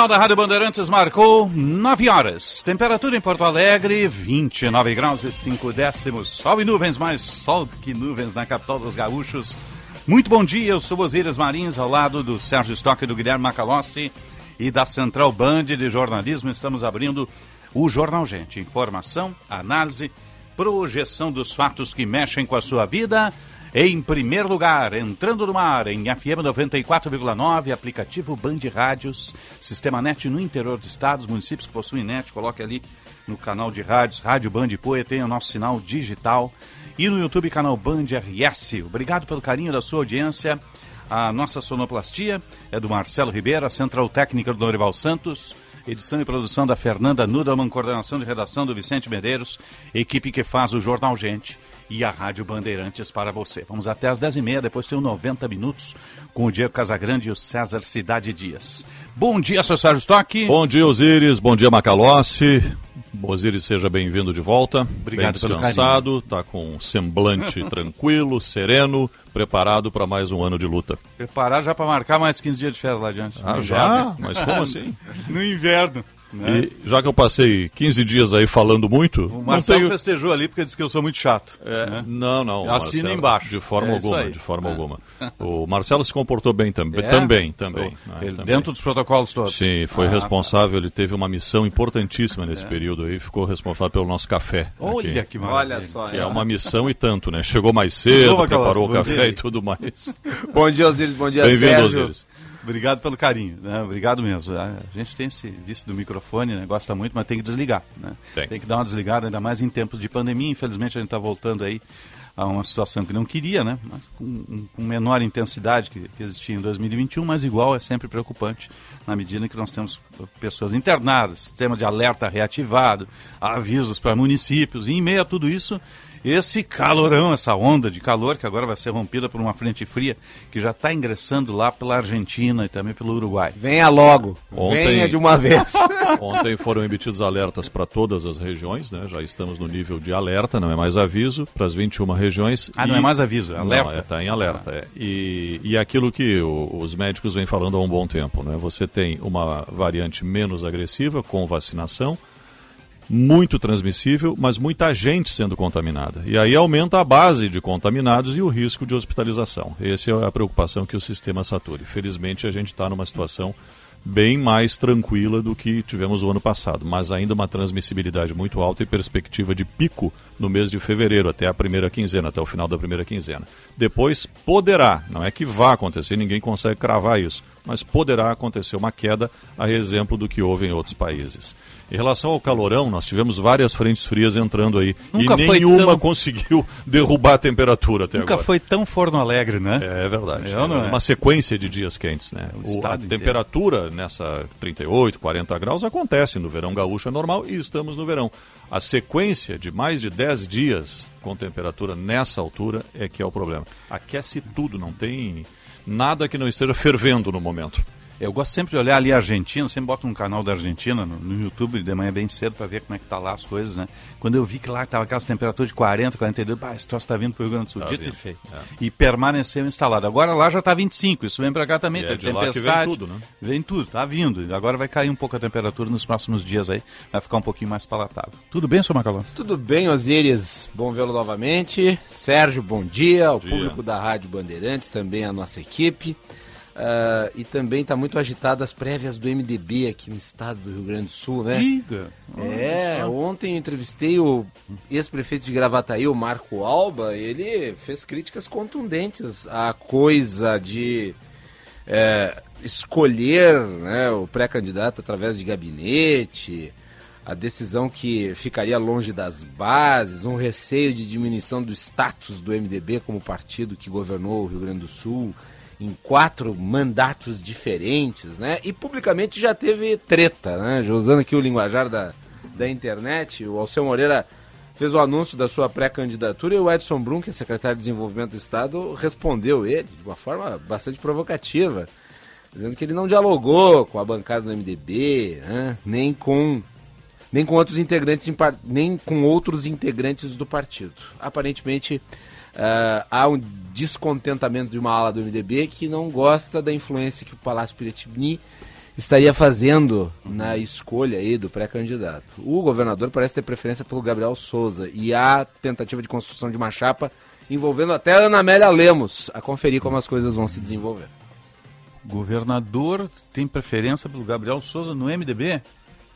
Sinal da Rádio Bandeirantes marcou 9 horas. Temperatura em Porto Alegre, 29 graus e 5 décimos. Sol e nuvens, mais sol que nuvens na capital dos gaúchos. Muito bom dia, eu sou Osíris Marins, ao lado do Sérgio Stock do Guilherme Macalossi e da Central Band de Jornalismo. Estamos abrindo o Jornal Gente. Informação, análise, projeção dos fatos que mexem com a sua vida em primeiro lugar, entrando no ar em FM 94,9, aplicativo Band Rádios, sistema NET no interior do estado, os municípios que possuem NET, coloque ali no canal de rádios, Rádio Band Poe, tem o nosso sinal digital e no YouTube canal Band RS. Obrigado pelo carinho da sua audiência. A nossa sonoplastia é do Marcelo Ribeiro, a central técnica do Norival Santos, edição e produção da Fernanda Nudelman, coordenação de redação do Vicente Medeiros, equipe que faz o Jornal Gente e a Rádio Bandeirantes para você. Vamos até às 10h30, depois tem o 90 minutos com o Diego Casagrande e o César Cidade Dias. Bom dia, seu Sérgio Stock. Bom dia, Osíris. Bom dia, Macalossi. Osíris, seja bem-vindo de volta. Obrigado bem descansado, está com um semblante tranquilo, sereno, preparado para mais um ano de luta. Preparar já para marcar mais 15 dias de férias lá adiante. Ah, já? Mas como assim? no inverno. Né? E já que eu passei 15 dias aí falando muito, O Marcelo tenho... festejou ali porque disse que eu sou muito chato. É, né? Não, não. Assina Marcelo, embaixo. De forma É alguma, de forma É. alguma. O Marcelo se comportou bem também. É? Também, também. Pô, né, ele- também. Dentro dos protocolos todos. Sim, foi Ah, responsável, ele teve uma missão importantíssima nesse período aí, ficou responsável pelo nosso café. Olha aqui. que maravilha. Olha só. Que é uma missão e tanto, né? Chegou mais cedo, preparou o café dia. e tudo mais. Bom dia, Osiris. Bom dia, Bem-vindo. Osiris. Obrigado pelo carinho, né? Obrigado mesmo. A gente tem esse vício do microfone, né? Gosta muito, mas tem que desligar, né? Tem. que dar uma desligada, ainda mais em tempos de pandemia. Infelizmente a gente está voltando aí a uma situação que não queria, né? Mas com, com menor intensidade que, que existia em 2021, mas igual é sempre preocupante na medida em que nós temos pessoas internadas, sistema de alerta reativado, avisos para municípios, e em meio a tudo isso, esse calorão, essa onda de calor que agora vai ser rompida por uma frente fria que já está ingressando lá pela Argentina e também pelo Uruguai. Venha logo. Ontem- Venha de uma vez. Ontem foram emitidos alertas para todas as regiões, né? Já estamos no nível de alerta, não é mais aviso, para as 21 regiões. Ah, não é mais aviso, é alerta? Está em alerta. é. E, e aquilo que o- os médicos vêm falando há um bom tempo, né? Você tem uma variante menos agressiva com vacinação, muito transmissível, mas muita gente sendo contaminada. E aí aumenta a base de contaminados e o risco de hospitalização. Essa é a preocupação que o sistema sature. Felizmente a gente está numa situação bem mais tranquila do que tivemos o ano passado, mas ainda uma transmissibilidade muito alta e perspectiva de pico no mês de fevereiro, até a primeira quinzena, até o final da primeira quinzena. Depois poderá, não é que vá acontecer, ninguém consegue cravar isso, mas poderá acontecer uma queda, a exemplo do que houve em outros países. Em relação ao calorão, nós tivemos várias frentes frias entrando aí Nunca e nenhuma tão- conseguiu derrubar a temperatura até Nunca agora. foi tão forno alegre, né? É verdade. É é? Uma sequência de dias quentes, né? O O- a inteiro. temperatura nessa 38, 40 graus acontece no verão gaúcho é normal e estamos no verão. A sequência de mais de 10 dias com temperatura nessa altura é que é o problema. Aquece tudo, não tem nada que não esteja fervendo no momento. Eu gosto sempre de olhar ali a Argentina, sempre boto um canal da Argentina no, no YouTube de manhã bem cedo para ver como é que tá lá as coisas, né? Quando eu vi que lá tava aquelas temperaturas de 40, 42, bah, esse troço tá vindo pro Rio Grande do Sul, Tá dito e feito. é. E permaneceu instalado. Agora lá já tá 25, isso vem para cá também, E tem é de lá que vem tempestade. tudo, né? Vem tudo, tá vindo. Agora vai cair um pouco a temperatura nos próximos dias aí, vai ficar um pouquinho mais palatável. Tudo bem, senhor Macalão? Tudo bem, Osíris? Bom vê-lo novamente. Sérgio, bom dia. Ao dia. público da Rádio Bandeirantes, também a nossa equipe. Uh, e também está muito agitado as prévias do MDB aqui no estado do Rio Grande do Sul, né? Diga. É, ontem eu entrevistei o ex-prefeito de Gravataí, o Marco Alba, ele fez críticas contundentes à coisa de é, escolher né, o pré-candidato através de gabinete, a decisão que ficaria longe das bases, um receio de diminuição do status do MDB como partido que governou o Rio Grande do Sul em quatro mandatos diferentes, né? E publicamente já teve treta, né? Já usando aqui o linguajar da, da internet, o Alceu Moreira fez o anúncio da sua pré-candidatura e o Edson Brum, que é secretário de Desenvolvimento do Estado, respondeu ele de uma forma bastante provocativa, dizendo que ele não dialogou com a bancada do MDB, né? nem com nem com outros integrantes nem com outros integrantes do partido. Aparentemente uh, há um descontentamento de uma ala do MDB que não gosta da influência que o Palácio Piratini estaria fazendo na escolha aí do pré-candidato. O governador parece ter preferência pelo Gabriel Souza e há tentativa de construção de uma chapa envolvendo até a Ana Amélia Lemos a conferir como as coisas vão se desenvolver. Governador tem preferência pelo Gabriel Souza no MDB?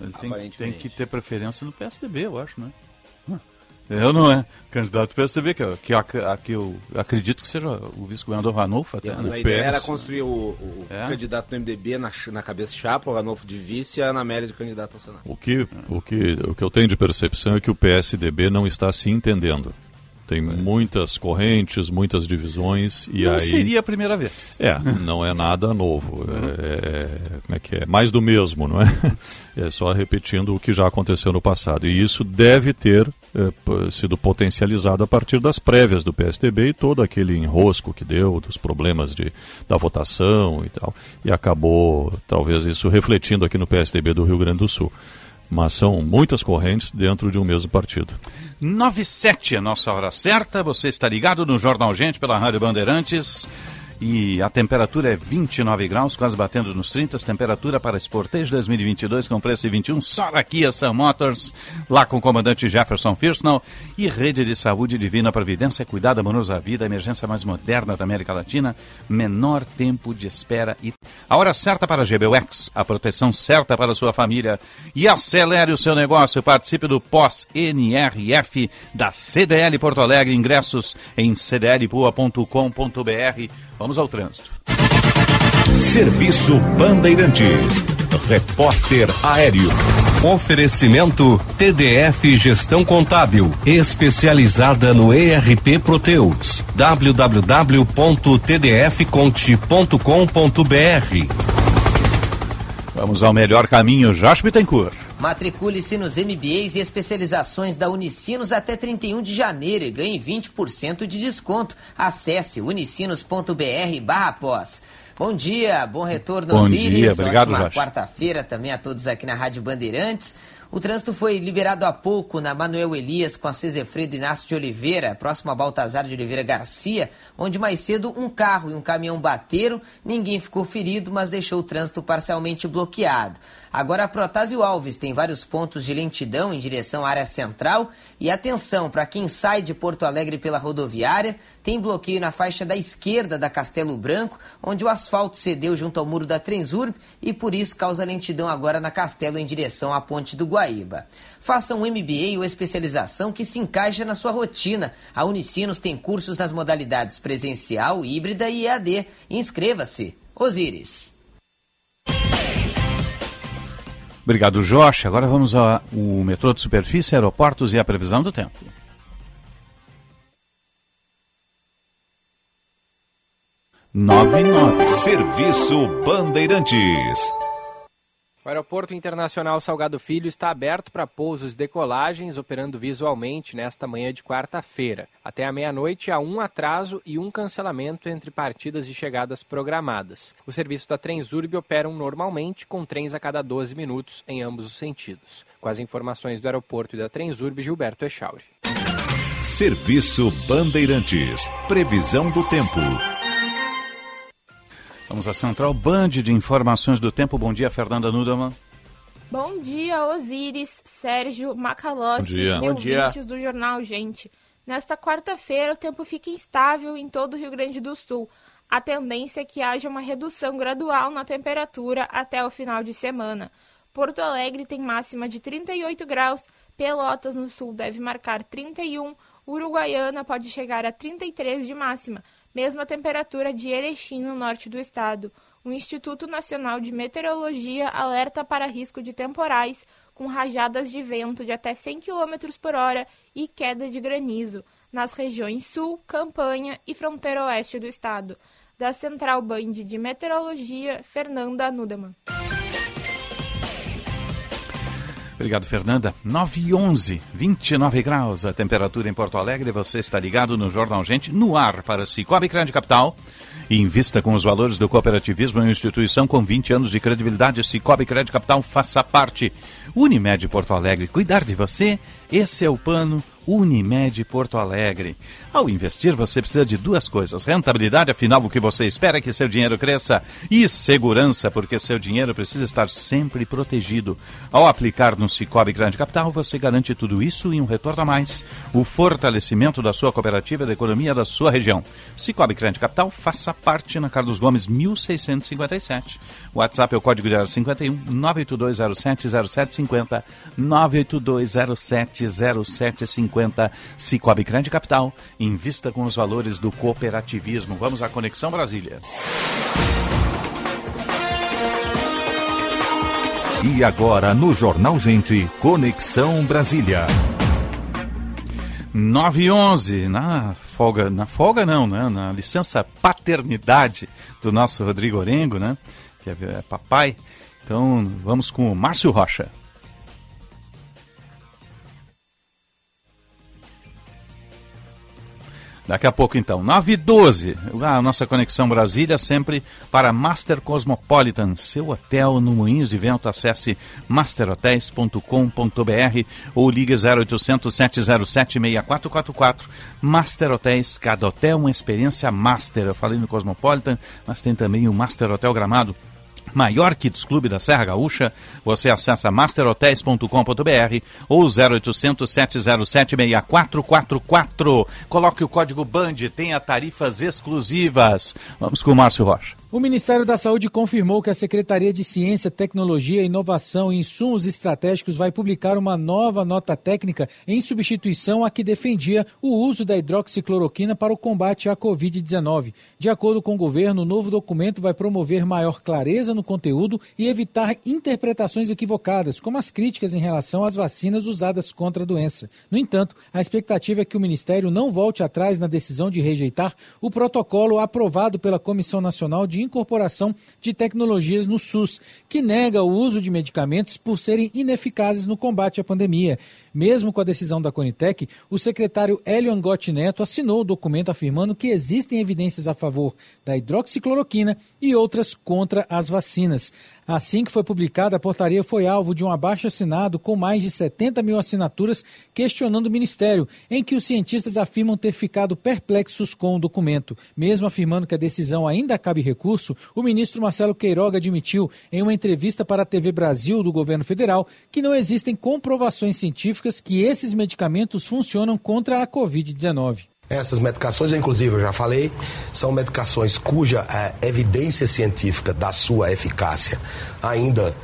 Ele tem, tem que ter preferência no PSDB, eu acho, né? Eu não é candidato do PSDB, que, que, que eu acredito que seja o vice-governador Ranolfo até. É, mas né? a ideia PS. era construir o, o é. candidato do MDB na, na cabeça chapa, o Ranolfo de vice e a Ana Amélia de candidato ao Senado. O que, o, que, o que eu tenho de percepção é que o PSDB não está se entendendo. Tem muitas correntes, muitas divisões e não aí seria a primeira vez. É, não é nada novo. É, como é que é? Mais do mesmo, não é? É só repetindo o que já aconteceu no passado. E isso deve ter é, sido potencializado a partir das prévias do PSDB e todo aquele enrosco que deu dos problemas de, da votação e tal. E acabou, talvez, isso refletindo aqui no PSDB do Rio Grande do Sul mas são muitas correntes dentro de um mesmo partido. 97 é nossa hora certa. Você está ligado no Jornal Gente pela Rádio Bandeirantes. E a temperatura é 29 graus, quase batendo nos 30. Temperatura para Sportage 2022 com preço de 21. Só aqui a Sam Motors, lá com o comandante Jefferson Firsnall. E Rede de Saúde Divina Providência, cuidado amoroso à vida, emergência mais moderna da América Latina, menor tempo de espera e a hora certa para a GBUX, a proteção certa para a sua família. E acelere o seu negócio, participe do pós-NRF da CDL Porto Alegre. Ingressos em cdlpua.com.br Vamos ao trânsito. Serviço Bandeirantes. Repórter Aéreo. Oferecimento TDF Gestão Contábil, especializada no ERP Proteus. www.tdfconte.com.br. Vamos ao melhor caminho, Josh Bittencourt. Matricule-se nos MBAs e especializações da Unicinos até 31 de janeiro e ganhe 20% de desconto. Acesse unicinos.br barra pós. Bom dia, bom retorno, Bom Osiris. dia, obrigado, Ótima quarta-feira também a todos aqui na Rádio Bandeirantes. O trânsito foi liberado há pouco na Manuel Elias com a Cesefredo Inácio de Oliveira, próximo a Baltazar de Oliveira Garcia, onde mais cedo um carro e um caminhão bateram. Ninguém ficou ferido, mas deixou o trânsito parcialmente bloqueado. Agora a Protásio Alves tem vários pontos de lentidão em direção à área central e atenção para quem sai de Porto Alegre pela rodoviária, tem bloqueio na faixa da esquerda da Castelo Branco, onde o asfalto cedeu junto ao muro da Transurb e por isso causa lentidão agora na Castelo em direção à Ponte do Guaíba. Faça um MBA ou especialização que se encaixa na sua rotina. A Unicinos tem cursos nas modalidades presencial, híbrida e EAD. Inscreva-se. Osíris. Obrigado, Josh. Agora vamos ao metrô de superfície, aeroportos e a previsão do tempo. Nove nove. Serviço Bandeirantes. O Aeroporto Internacional Salgado Filho está aberto para pousos e decolagens, operando visualmente nesta manhã de quarta-feira. Até a meia-noite há um atraso e um cancelamento entre partidas e chegadas programadas. O serviço da Transurb operam normalmente com trens a cada 12 minutos em ambos os sentidos. Com as informações do aeroporto e da Transurb, Gilberto Echauri. Serviço Bandeirantes. Previsão do tempo. Vamos à Central Band de Informações do Tempo. Bom dia, Fernanda Nudelman. Bom dia, Osíris, Sérgio, Macalossi e Bom ouvintes do Jornal Gente. Nesta quarta-feira, o tempo fica instável em todo o Rio Grande do Sul. A tendência é que haja uma redução gradual na temperatura até o final de semana. Porto Alegre tem máxima de 38 graus, Pelotas no sul deve marcar 31, Uruguaiana pode chegar a 33 de máxima, mesma temperatura de Erechim no norte do estado. O Instituto Nacional de Meteorologia alerta para risco de temporais com rajadas de vento de até 100 km por hora e queda de granizo nas regiões sul, campanha e fronteira oeste do estado. Da Central Band de Meteorologia, Fernanda Nudeman. Obrigado, Fernanda. 9 e 11, 29 graus a temperatura em Porto Alegre. Você está ligado no Jornal Gente, no ar para Cicobi Grande Capital. Invista com os valores do cooperativismo em uma instituição com 20 anos de credibilidade. Cicobi Crédito Capital faça parte. Unimed Porto Alegre, cuidar de você, esse é o plano Unimed Porto Alegre. Ao investir, você precisa de duas coisas: rentabilidade, afinal, o que você espera é que seu dinheiro cresça, e segurança, porque seu dinheiro precisa estar sempre protegido. Ao aplicar no Cicobi Grande Capital, você garante tudo isso e um retorno a mais: o fortalecimento da sua cooperativa e da economia da sua região. Cicobi Grande Capital, faça parte na Carlos Gomes 1657. O WhatsApp é o código de 51 982070750 982070750 Cicobi Grande Capital. Invista com os valores do cooperativismo. Vamos à Conexão Brasília. E agora no Jornal Gente, Conexão Brasília. 9 e 11, na folga, na folga não, né? Na licença paternidade do nosso Rodrigo Orengo, né? Que é, é papai. Então, vamos com o Márcio Rocha. Daqui a pouco, então, 9 e 12, a nossa conexão Brasília, sempre para Master Cosmopolitan, seu hotel no Moinhos de Vento. Acesse masterhotels.com.br ou ligue 0800 707 6444. Master Hotels, cada hotel uma experiência master. Eu falei no Cosmopolitan, mas tem também o Master Hotel Gramado maior Kids Clube da Serra Gaúcha, você acessa masterhotels.com.br ou 0800 707 6444. Coloque o código BAND, tenha tarifas exclusivas. Vamos com o Márcio Rocha. O Ministério da Saúde confirmou que a Secretaria de Ciência, Tecnologia, Inovação e Insumos Estratégicos vai publicar uma nova nota técnica em substituição à que defendia o uso da hidroxicloroquina para o combate à Covid-19. De acordo com o governo, o novo documento vai promover maior clareza no conteúdo e evitar interpretações equivocadas, como as críticas em relação às vacinas usadas contra a doença. No entanto, a expectativa é que o Ministério não volte atrás na decisão de rejeitar o protocolo aprovado pela Comissão Nacional de Incorporação de Tecnologias no SUS, que nega o uso de medicamentos por serem ineficazes no combate à pandemia. Mesmo com a decisão da Conitec, o secretário Hélio Angotti Neto assinou o documento afirmando que existem evidências a favor da hidroxicloroquina e outras contra as vacinas. Assim que foi publicada, a portaria foi alvo de um abaixo assinado com mais de 70 mil assinaturas questionando o Ministério, em que os cientistas afirmam ter ficado perplexos com o documento. Mesmo afirmando que a decisão ainda cabe recurso, o ministro Marcelo Queiroga admitiu em uma entrevista para a TV Brasil do governo federal que não existem comprovações científicas que esses medicamentos funcionam contra a Covid-19. Essas medicações, inclusive, eu já falei, são medicações cuja é, evidência científica da sua eficácia ainda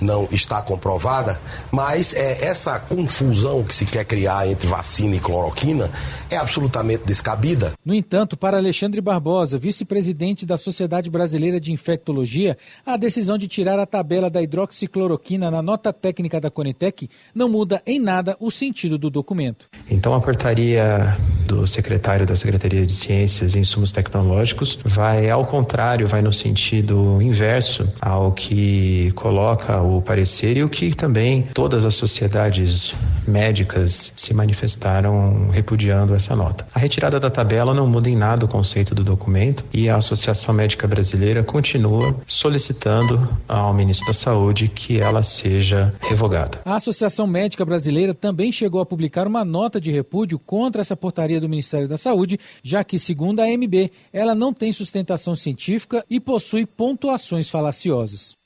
não está comprovada, mas é, essa confusão que se quer criar entre vacina e cloroquina é absolutamente descabida. No entanto, para Alexandre Barbosa, vice-presidente da Sociedade Brasileira de Infectologia, a decisão de tirar a tabela da hidroxicloroquina na nota técnica da Conitec não muda em nada o sentido do documento. Então, a portaria do secretário da Secretaria de Ciências e Insumos Tecnológicos vai, ao contrário, vai no sentido inverso ao que coloca o parecer e o que também todas as sociedades médicas se manifestaram repudiando essa nota. A retirada da tabela não muda em nada o conceito do documento e a Associação Médica Brasileira continua solicitando ao ministro da Saúde que ela seja revogada. A Associação Médica Brasileira também chegou a publicar uma nota de repúdio contra essa portaria do Ministério da Saúde, já que, segundo a AMB, ela não tem sustentação científica e possui pontuações falaciosas.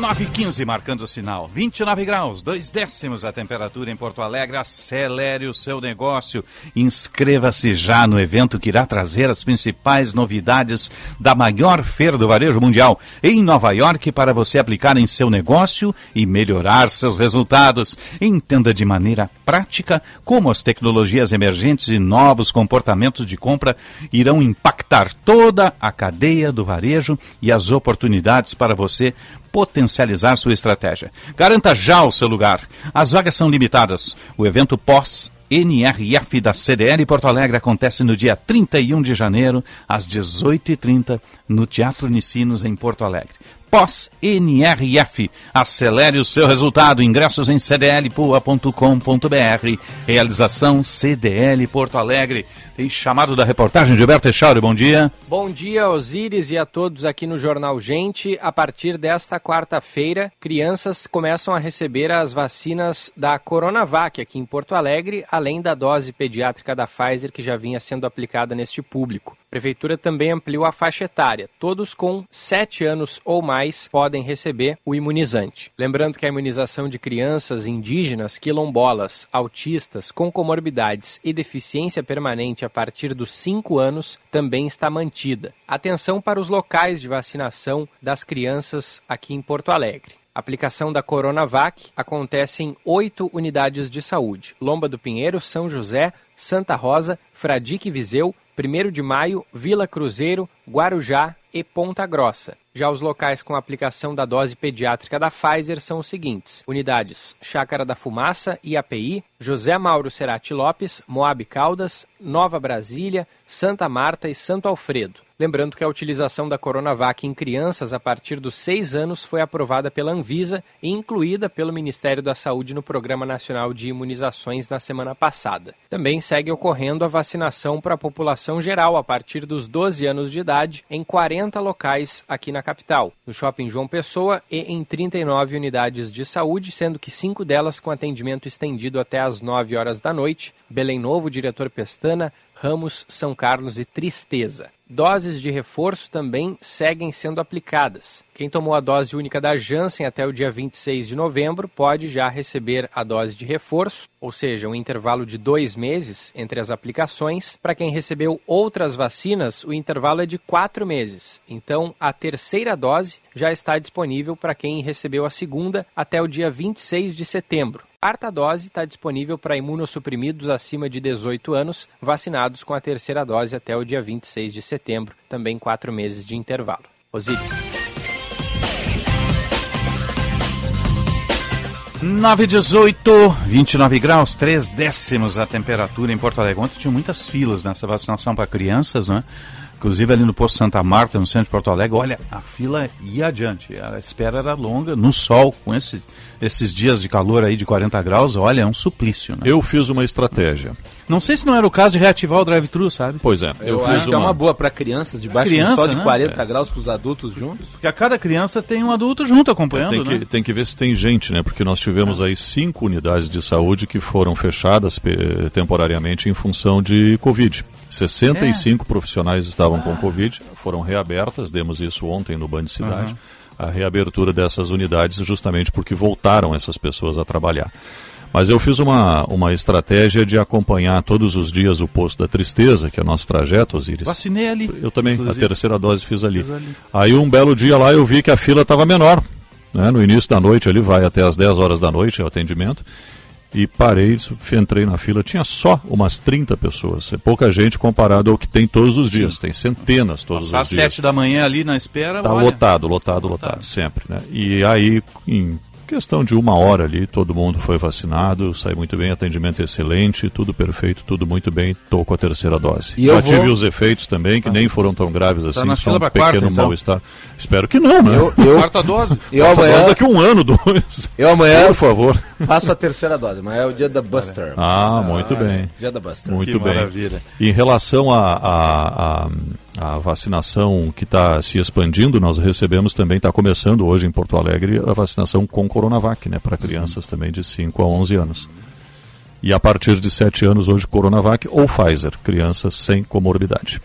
9 15 marcando o sinal. 29 graus, dois décimos a temperatura em Porto Alegre. Acelere o seu negócio. Inscreva-se já no evento que irá trazer as principais novidades da maior feira do varejo mundial em Nova York para você aplicar em seu negócio e melhorar seus resultados. Entenda de maneira prática como as tecnologias emergentes e novos comportamentos de compra irão impactar toda a cadeia do varejo e as oportunidades para você potencializar sua estratégia. Garanta já o seu lugar. As vagas são limitadas. O evento pós NRF da CDL Porto Alegre acontece no dia 31 de janeiro, às 18h30, no Teatro Unicinos, em Porto Alegre pós-NRF. Acelere o seu resultado. Ingressos em cdlpua.com.br. Realização CDL Porto Alegre. Tem chamado da reportagem de Alberto Echauri. Bom dia. Bom dia, Osíris, e a todos aqui no Jornal Gente. A partir desta quarta-feira, crianças começam a receber as vacinas da Coronavac aqui em Porto Alegre, além da dose pediátrica da Pfizer que já vinha sendo aplicada neste público. Prefeitura também ampliou a faixa etária. Todos com 7 anos ou mais podem receber o imunizante. Lembrando que a imunização de crianças indígenas, quilombolas, autistas, com comorbidades e deficiência permanente a partir dos 5 anos também está mantida. Atenção para os locais de vacinação das crianças aqui em Porto Alegre. A aplicação da Coronavac acontece em oito unidades de saúde: Lomba do Pinheiro, São José, Santa Rosa, Fradique Viseu, 1 de Maio, Vila Cruzeiro, Guarujá e Ponta Grossa. Já os locais com aplicação da dose pediátrica da Pfizer são os seguintes: unidades Chácara da Fumaça, IAPI, José Mauro Serati Lopes, Moab Caldas, Nova Brasília, Santa Marta e Santo Alfredo. Lembrando que a utilização da Coronavac em crianças a partir dos seis anos foi aprovada pela Anvisa e incluída pelo Ministério da Saúde no Programa Nacional de Imunizações na semana passada. Também segue ocorrendo a vacinação para a população geral a partir dos 12 anos de idade em 40 locais aqui na capital, no Shopping João Pessoa e em 39 unidades de saúde, sendo que cinco delas com atendimento estendido até às 9 horas da noite. Belém Novo, Diretor Pestana, Ramos, São Carlos e Tristeza. Doses de reforço também seguem sendo aplicadas. Quem tomou a dose única da Janssen até o dia 26 de novembro pode já receber a dose de reforço, ou seja, um intervalo de dois meses entre as aplicações. Para quem recebeu outras vacinas, o intervalo é de quatro meses. Então, a terceira dose já está disponível para quem recebeu a segunda até o dia 26 de setembro. A quarta dose está disponível para imunossuprimidos acima de 18 anos, vacinados com a terceira dose até o dia 26 de setembro, também quatro meses de intervalo. Osíris. 9 18, 29 graus, 3 décimos a temperatura em Porto Alegre. Ontem tinha muitas filas nessa vacinação para crianças, não é? Inclusive ali no posto Santa Marta, no centro de Porto Alegre, olha, a fila ia adiante. A espera era longa, no sol, com esse, esses dias de calor aí de 40 graus, olha, é um suplício. Né? Eu fiz uma estratégia. Não sei se não era o caso de reativar o drive-thru, sabe? Pois é. Eu, eu acho que é uma boa para crianças, debaixo criança, do sol de né? 40 é. graus com os adultos juntos. Porque a cada criança tem um adulto junto acompanhando, tem que, né? Tem que ver se tem gente, né? Porque nós tivemos aí cinco unidades de saúde que foram fechadas temporariamente em função de Covid. 65 é. profissionais estavam ah. com Covid, foram reabertas, demos isso ontem no Band Cidade, uhum. a reabertura dessas unidades justamente porque voltaram essas pessoas a trabalhar. Mas eu fiz uma, uma estratégia de acompanhar todos os dias o posto da tristeza, que é o nosso trajeto, Osiris. Vacinei ali. Eu também, inclusive. a terceira dose fiz ali. fiz ali. Aí um belo dia lá eu vi que a fila estava menor. Né? No início da noite ali vai até as 10 horas da noite o atendimento e parei, entrei na fila, tinha só umas 30 pessoas. É pouca gente comparado ao que tem todos os dias. Sim. Tem centenas todos Passar os dias. às 7 da manhã ali na espera. Tá lotado, lotado, lotado, lotado, sempre. Né? E aí, em questão de uma hora ali, todo mundo foi vacinado, sai muito bem, atendimento excelente, tudo perfeito, tudo muito bem, estou com a terceira dose. E Já vou... tive os efeitos também, que tá. nem foram tão graves tá assim, só um pequeno quarta, então. mal-estar. Espero que não, né? Eu, eu... Quarta dose. Eu quarta amanhã... dose daqui um ano, dois. Eu amanhã, por favor. Faço a terceira dose, mas é o dia da Buster. Ah, muito ah, bem. Dia da Buster. Muito que bem. Maravilha. Em relação a, a, a a vacinação que está se expandindo, nós recebemos também, está começando hoje em Porto Alegre, a vacinação com Coronavac, né, para crianças também de 5 a 11 anos. E a partir de 7 anos, hoje, Coronavac ou Pfizer, crianças sem comorbidade.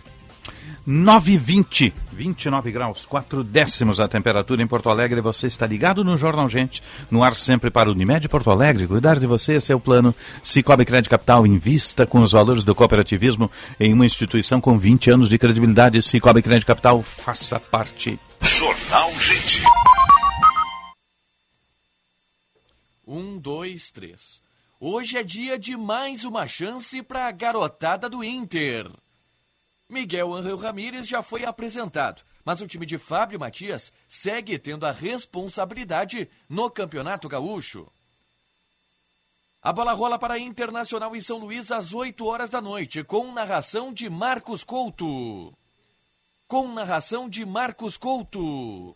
920. 29 graus, 4 décimos a temperatura em Porto Alegre. Você está ligado no Jornal Gente, no ar sempre para o Unimed Porto Alegre. Cuidar de você, esse é o plano. Cicobi Crédito Capital, invista com os valores do cooperativismo em uma instituição com 20 anos de credibilidade. Cicobi Crédito Capital, faça parte. Jornal Gente. Um, dois, três. Hoje é dia de mais uma chance para a garotada do Inter. Miguel Angel Ramírez já foi apresentado, mas o time de Fábio Matias segue tendo a responsabilidade no Campeonato Gaúcho. A bola rola para Internacional em São Luís às 8 horas da noite, com narração de Marcos Couto. Com narração de Marcos Couto.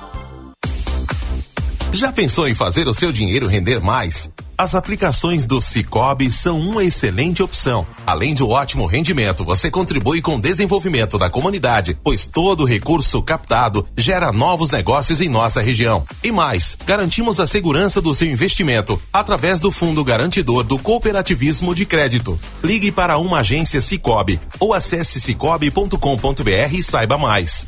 Já pensou em fazer o seu dinheiro render mais? As aplicações do Cicobi são uma excelente opção. Além de um ótimo rendimento, você contribui com o desenvolvimento da comunidade, pois todo recurso captado gera novos negócios em nossa região. E mais, garantimos a segurança do seu investimento através do Fundo Garantidor do Cooperativismo de Crédito. Ligue para uma agência Cicobi ou acesse cicobi.com.br e saiba mais.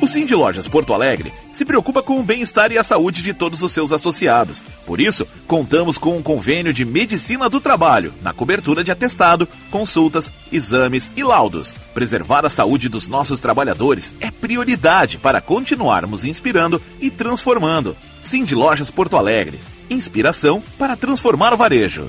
O Cindy Lojas Porto Alegre se preocupa com o bem-estar e a saúde de todos os seus associados. Por isso, contamos com um convênio de medicina do trabalho, na cobertura de atestado, consultas, exames e laudos. Preservar a saúde dos nossos trabalhadores é prioridade para continuarmos inspirando e transformando. Cindy Lojas Porto Alegre. Inspiração para transformar o varejo.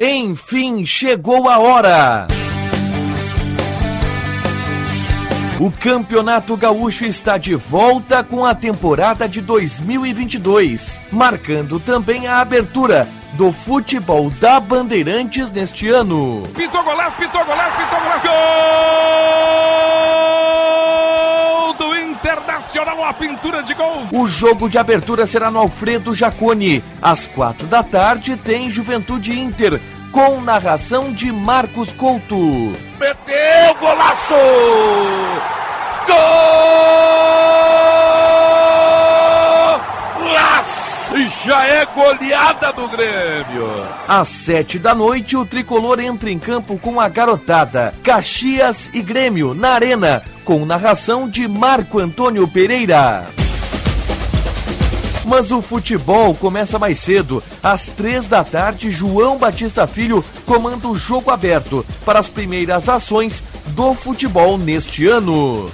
Enfim, chegou a hora! O Campeonato Gaúcho está de volta com a temporada de 2022, marcando também a abertura do futebol da Bandeirantes neste ano. Pintou golaço, pintou golaço, pintou golaço! Gol A pintura de gol! O jogo de abertura será no Alfredo Jaconi. Às quatro da tarde tem Juventude Inter, com narração de Marcos Couto. Meteu golaço! Gol! Goleada do Grêmio. Às sete da noite, o tricolor entra em campo com a garotada Caxias e Grêmio na Arena, com narração de Marco Antônio Pereira. Mas o futebol começa mais cedo. Às três da tarde, João Batista Filho comanda o jogo aberto para as primeiras ações do futebol neste ano.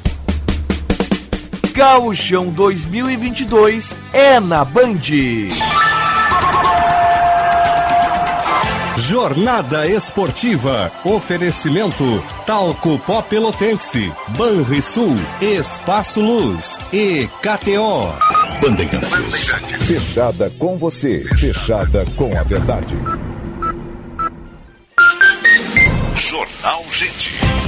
Gauchão 2022 é na Band. Jornada Esportiva. Oferecimento Talco Pó Pelotense, Banrisul, Espaço Luz e KTO. Bandeirantes. Fechada com você, fechada com a verdade. Jornal Gente.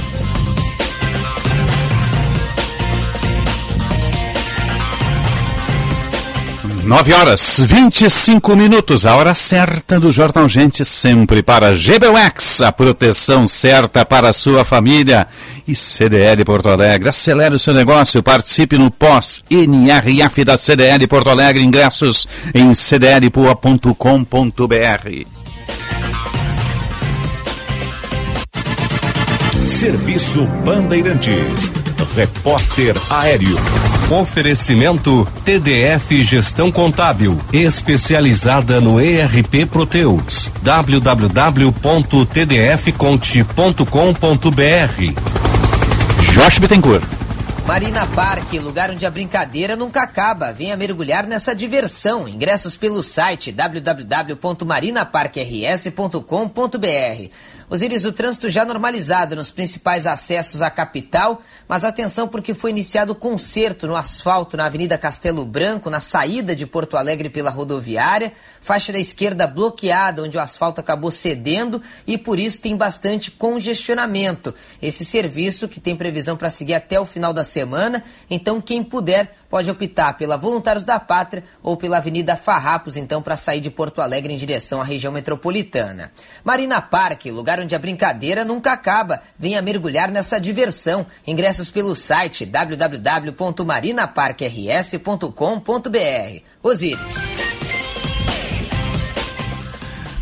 9 horas 25 minutos, a hora certa do Jornal Gente, sempre para GBUX, a proteção certa para a sua família. E CDL Porto Alegre, acelere o seu negócio, participe no pós-NRF da CDL Porto Alegre, ingressos em cdlpoa.com.br. Serviço Bandeirantes. Repórter Aéreo. Oferecimento TDF Gestão Contábil, especializada no ERP Proteus. www.tdfconte.com.br. Josh Bittencourt. Marina Parque, lugar onde a brincadeira nunca acaba. Venha mergulhar nessa diversão. Ingressos pelo site www.marinaparquers.com.br. Osíris, o trânsito já normalizado nos principais acessos à capital, mas atenção porque foi iniciado o conserto no asfalto na Avenida Castelo Branco, na saída de Porto Alegre pela rodoviária, faixa da esquerda bloqueada, onde o asfalto acabou cedendo e por isso tem bastante congestionamento. Esse serviço que tem previsão para seguir até o final da semana, então quem puder pode optar pela Voluntários da Pátria ou pela Avenida Farrapos, então, para sair de Porto Alegre em direção à região metropolitana. Marina Parque, lugar onde a brincadeira nunca acaba. Venha mergulhar nessa diversão. Ingressos pelo site www.marinaparquers.com.br. Osíris.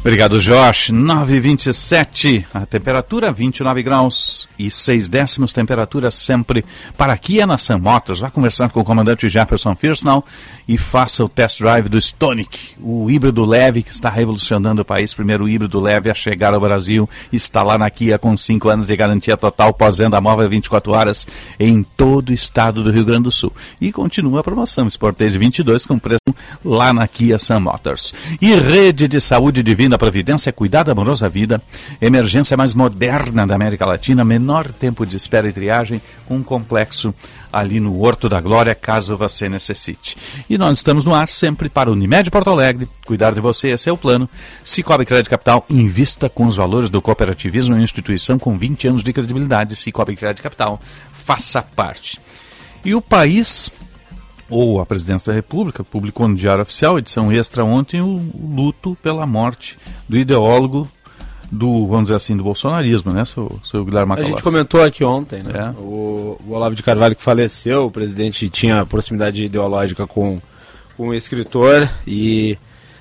Obrigado, Josh. 9,27. A temperatura 29 graus e 6 décimos. Temperatura sempre para aqui é na Sam Motors. Vá conversar com o comandante Jefferson Firsnall e faça o test drive do Stonic, o híbrido leve que está revolucionando o país. Primeiro híbrido leve a chegar ao Brasil. Está lá na Kia com 5 anos de garantia total, pós-venda móvel 24 horas em todo o estado do Rio Grande do Sul. E continua a promoção Sportage 22 com preço lá na Kia Sam Motors. E rede de saúde divina Providência, cuidado amorosa vida, emergência mais moderna da América Latina, menor tempo de espera e triagem, um complexo ali no Horto da Glória, caso você necessite. E nós estamos no ar sempre para Unimed Porto Alegre, cuidar de você, esse é o plano. Cicobi Crédito Capital, invista com os valores do cooperativismo em instituição com 20 anos de credibilidade. Cicobi Crédito Capital, faça parte. E o país ou a presidência da República publicou no Diário Oficial, edição extra ontem, o, o luto pela morte do ideólogo do, vamos dizer assim, do bolsonarismo, né, seu, seu Guilherme A Macalossi? gente comentou aqui ontem, né? É. O, o Olavo de Carvalho que faleceu, o presidente tinha proximidade ideológica com, com o escritor e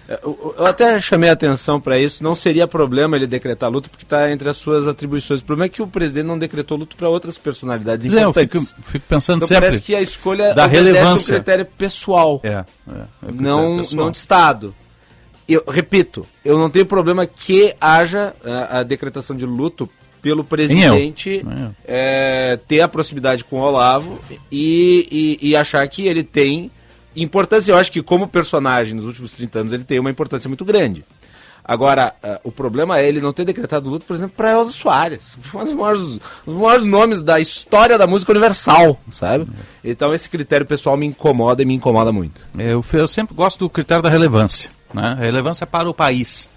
eu eu até chamei a atenção para isso. Não seria problema ele decretar luto, porque está entre as suas atribuições. O problema é que o presidente não decretou luto para outras personalidades é, eu importantes. fico, fico pensando então sempre parece que a escolha da relevância. um critério pessoal, É, é, é um não, critério pessoal. não de Estado. Eu repito, eu não tenho problema que haja a, a decretação de luto pelo presidente eu. é, ter a proximidade com o Olavo e, e, e achar que ele tem importância. Eu acho que como personagem nos últimos 30 anos ele tem uma importância muito grande. Agora, ah, o problema é ele não ter decretado luto, por exemplo, para Elza Soares. Um dos maiores, dos maiores nomes da história da música universal, sabe? Então esse critério pessoal me incomoda e me incomoda muito. É, Eu, eu sempre gosto do critério da relevância. Né? Relevância para o país.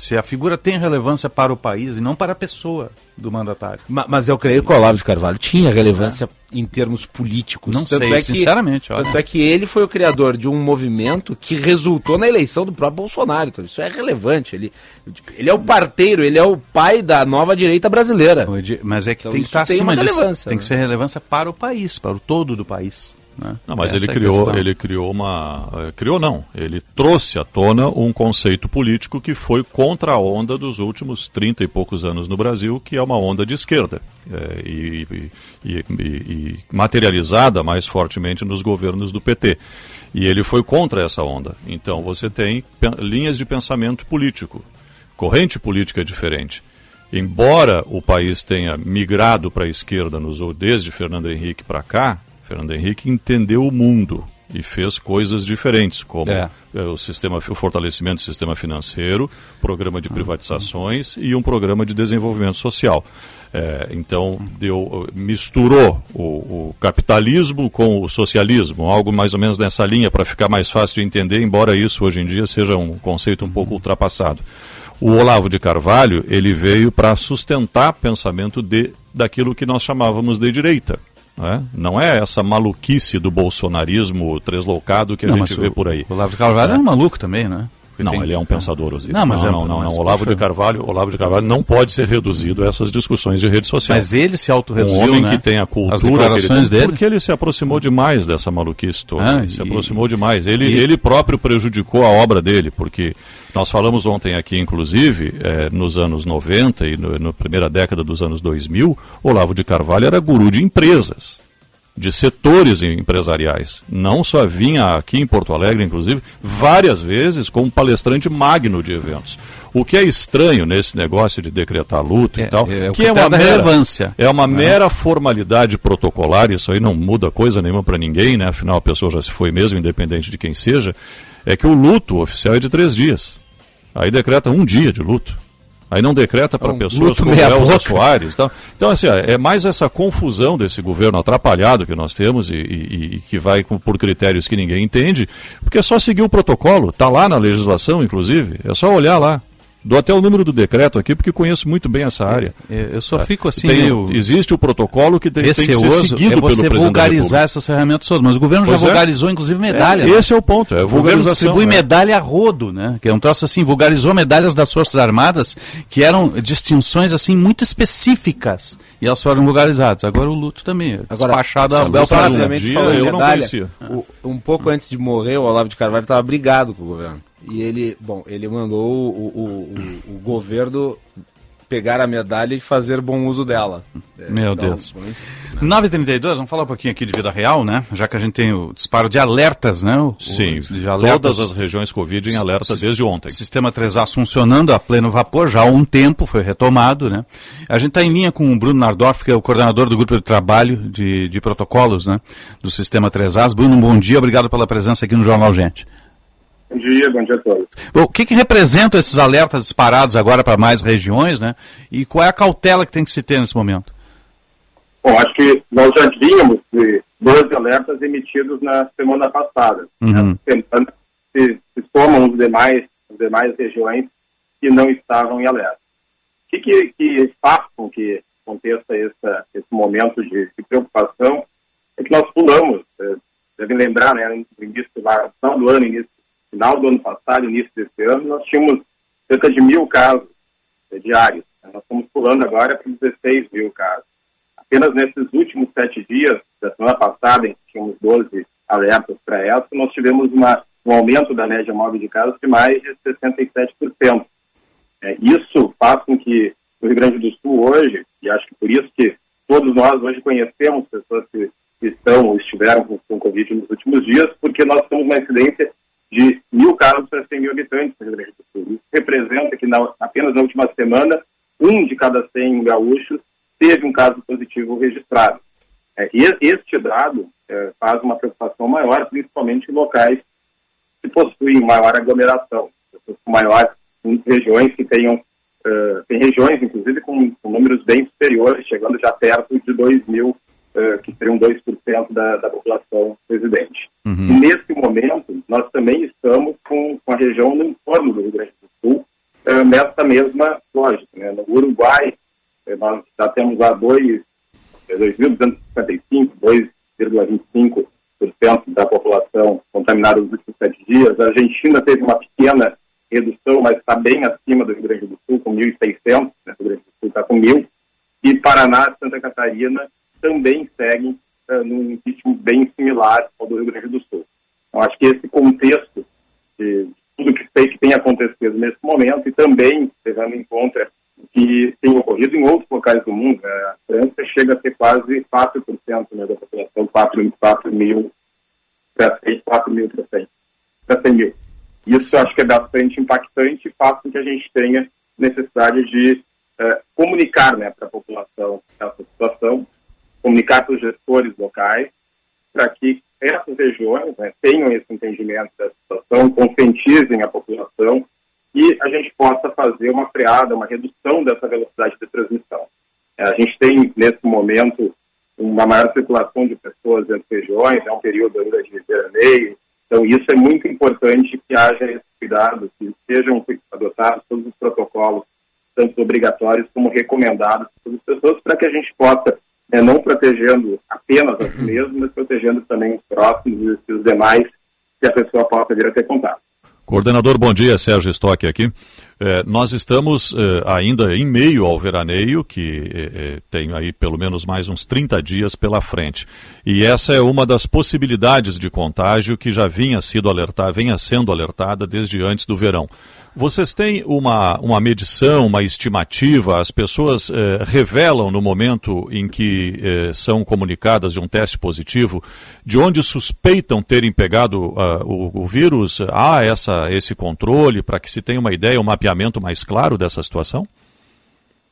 Se a figura tem relevância para o país e não para a pessoa do mandatário. Ma- Mas eu creio que o Olavo de Carvalho tinha relevância em termos políticos. Não Tanto sei, é que- sinceramente, olha. Tanto é que ele foi o criador de um movimento que resultou na eleição do próprio Bolsonaro. Então isso é relevante. Ele, ele é o parteiro, ele é o pai da nova direita brasileira. Mas é que Então, tem que isso estar acima disso. Tem né? que ser relevância para o país, para o todo do país. Né? Não, mas Essa ele é criou, ele criou uma. eh, Criou não. Ele trouxe à tona um conceito político que foi contra a onda dos últimos 30 e poucos anos no Brasil, que é uma onda de esquerda. eh, e, e- e- e- materializada mais fortemente nos governos do PT. E ele foi contra essa onda. Então você tem linhas de pensamento político, corrente política diferente. Embora o país tenha migrado para a esquerda nos, desde Fernando Henrique para cá, Fernando Henrique entendeu o mundo e fez coisas diferentes, como É. eh, o, sistema, o fortalecimento do sistema financeiro, programa de privatizações e um programa de desenvolvimento social. Eh, então, deu, misturou o, o capitalismo com o socialismo, algo mais ou menos nessa linha para ficar mais fácil de entender, embora isso hoje em dia seja um conceito um pouco ultrapassado. O Olavo de Carvalho ele veio para sustentar pensamento de daquilo que nós chamávamos de direita. Né? Não é essa maluquice do bolsonarismo tresloucado que a Não, gente vê o- por aí. O Olavo de Carvalho é, um maluco também, né? Porque Não, tem- ele é um pensador, Osiris. Não, mas não, é- não, não, não. Olavo de Carvalho, Olavo de Carvalho não pode ser reduzido a essas discussões de rede social. Mas ele se autorreduziu, Um homem né? que tem a As cultura ele declarações tem, dele. porque ele se aproximou demais dessa maluquice toda. Ah, se e- aproximou demais. Ele, e- ele próprio prejudicou a obra dele, porque nós falamos ontem aqui, inclusive, eh, nos anos 90 e no- na primeira década dos anos 2000, Olavo de Carvalho era guru de empresas de setores empresariais. Não só vinha aqui em Porto Alegre, inclusive, várias vezes como palestrante magno de eventos. O que é estranho nesse negócio de decretar luto e tal, é o que é critério uma mera, relevância. é uma Né? mera formalidade protocolar, isso aí não muda coisa nenhuma para ninguém, né? Afinal, a pessoa já se foi mesmo, independente de quem seja. É que o luto oficial é de três dias. Aí decreta um dia de luto. Aí não decreta para Um pessoas como Elza. Soares. Então, então assim, é mais essa confusão desse governo atrapalhado que nós temos e, e- e que vai com- por critérios que ninguém entende, porque é só seguir o protocolo, está lá na legislação, inclusive, é só olhar lá. Dou até o número do decreto aqui, porque conheço muito bem essa área. É, Eu só Tá? fico assim, Tem- meio- Existe o protocolo que tem, tem que ser receoso seguido é pelo você da vulgarizar essas ferramentas todas. Mas o governo Pois já é. vulgarizou, inclusive, medalha. É, né? esse é o ponto, é O governo distribui né? medalha a rodo, né? Que é um troço assim, vulgarizou medalhas das Forças Armadas que eram distinções assim muito específicas e elas foram vulgarizadas. Agora o luto também, é Agora, despachado a bel prazer. medalha, o- um pouco antes de morrer, o Olavo de Carvalho estava brigado com o governo. E ele, bom, ele mandou o, o, o- o governo pegar a medalha e fazer bom uso dela. É, Meu então, Deus. 9h32, vamos falar um pouquinho aqui de vida real, né? Já que a gente tem o disparo de alertas, né? O- Sim, o- de alertas. todas as regiões Covid em alerta desde ontem. Sistema 3A funcionando a pleno vapor já há um tempo, foi retomado, né? A gente está em linha com o Bruno Nardorf, que é o coordenador do grupo de trabalho de, de protocolos, né? Do Sistema 3A. Bruno, um bom dia, obrigado pela presença aqui no Jornal Gente. Bom dia, bom dia a todos. Bom, o que, que representam esses alertas disparados agora para mais regiões, né? E qual é a cautela que tem que se ter nesse momento? Bom, acho que nós já de dois alertas emitidos na semana passada. Uhum. Semana se, se somam os demais, as demais regiões que não estavam em alerta. O que, que, que faz com que aconteça essa, esse momento de, de preocupação é que nós pulamos, eh, devem lembrar, né, no início lá, final do ano, início, final do ano passado, início desse ano, nós tínhamos cerca de mil casos diários. Nós estamos pulando agora para 16 mil casos. Apenas nesses últimos sete dias, da semana passada, em que tínhamos 12 alertas para essa, nós tivemos uma, um aumento da média móvel de casos de mais de 67%. É, isso faz com que o Rio Grande do Sul hoje, e acho que por isso que todos nós hoje conhecemos pessoas que estão ou estiveram com, com Covid nos últimos dias, porque nós temos uma incidência de mil casos para 100 mil habitantes no Rio Grande do Sul. Isso representa que na, apenas na última semana, um de cada 100 gaúchos teve um caso positivo registrado. É, este dado é, faz uma preocupação maior, principalmente em locais que possuem maior aglomeração, pessoas com maior, em regiões que tenham, uh, tem regiões, inclusive, com, com, números bem superiores, chegando já perto de 2 mil, uh, que seriam 2% da, da população residente. Uhum. E nesse momento, nós também estamos com, com a região no entorno do Rio Grande do Sul, uh, nessa mesma lógica. Né? No Uruguai, nós já temos lá 2, 2.255, 2,25% da população contaminada nos últimos sete dias. A Argentina teve uma pequena redução, mas está bem acima do Rio Grande do Sul, com 1.600, né? o Rio Grande do Sul está com 1.000. E Paraná Santa Catarina também seguem uh, num ritmo bem similar ao do Rio Grande do Sul. Então, acho que esse contexto de tudo que sei que tem acontecido nesse momento e também levando em conta que tem ocorrido em outros locais do mundo. Né? A França chega a ser quase 4% né, da população, 4, 4 mil para 4 mil para 100 mil. Isso acho que é bastante impactante e faz com que a gente tenha necessidade de uh, comunicar né, para a população essa situação, comunicar para os gestores locais, para que essas regiões né, tenham esse entendimento da situação, conscientizem a população e a gente possa fazer uma freada, uma redução dessa velocidade de transmissão. É, a gente tem, nesse momento, uma maior circulação de pessoas entre regiões, é um período ainda de veraneio, então isso é muito importante que haja esse cuidado, que sejam adotados todos os protocolos, tanto obrigatórios como recomendados para as pessoas, para que a gente possa, né, não protegendo apenas a si mesmo, mas protegendo também os próximos e os demais que a pessoa possa vir a ter contato. Coordenador, bom dia, Sérgio Stock aqui. É, nós estamos é, ainda em meio ao veraneio, que é, tem aí pelo menos mais uns 30 dias pela frente. E essa é uma das possibilidades de contágio que já vinha, sido alertada, vinha sendo alertada desde antes do verão. Vocês têm uma, uma medição, uma estimativa? As pessoas eh, revelam no momento em que eh, são comunicadas de um teste positivo, de onde suspeitam terem pegado uh, o, o, vírus? Há essa, esse controle para que se tenha uma ideia, um mapeamento mais claro dessa situação?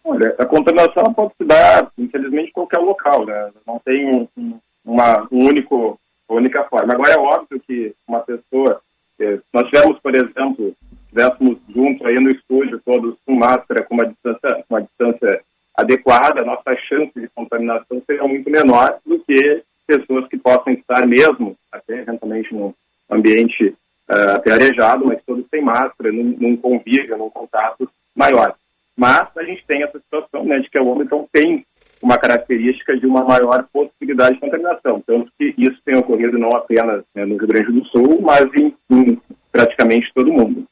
Olha, a contaminação pode se dar, infelizmente, em qualquer local, né? Não tem um, uma um único, única forma. Agora, é óbvio que uma pessoa. Eh, nós tivemos, por exemplo, estivéssemos juntos aí no estúdio, todos com máscara, com uma distância, uma distância adequada, a nossa chance de contaminação seria muito menor do que pessoas que possam estar mesmo, até eventualmente num ambiente uh, até arejado, mas todos sem máscara, num, num convívio, num contato maior. Mas a gente tem essa situação né, de que o Omicron tem uma característica de uma maior possibilidade de contaminação. Tanto que isso tem ocorrido não apenas né, no Rio Grande do Sul, mas em, em praticamente todo o mundo.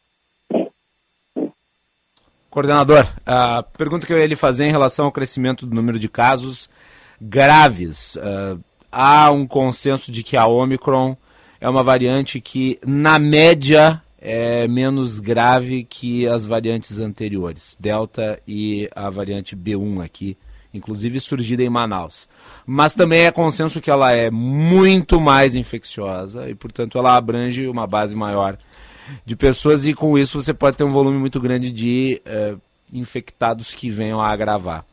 Coordenador, a pergunta que eu ia lhe fazer em relação ao crescimento do número de casos graves. Uh, há um consenso de que a Omicron é uma variante que, na média, é menos grave que as variantes anteriores, Delta e a variante B1 aqui, inclusive surgida em Manaus. Mas também é consenso que ela é muito mais infecciosa e, portanto, ela abrange uma base maior de pessoas e com isso você pode ter um volume muito grande de uh, infectados que venham a agravar.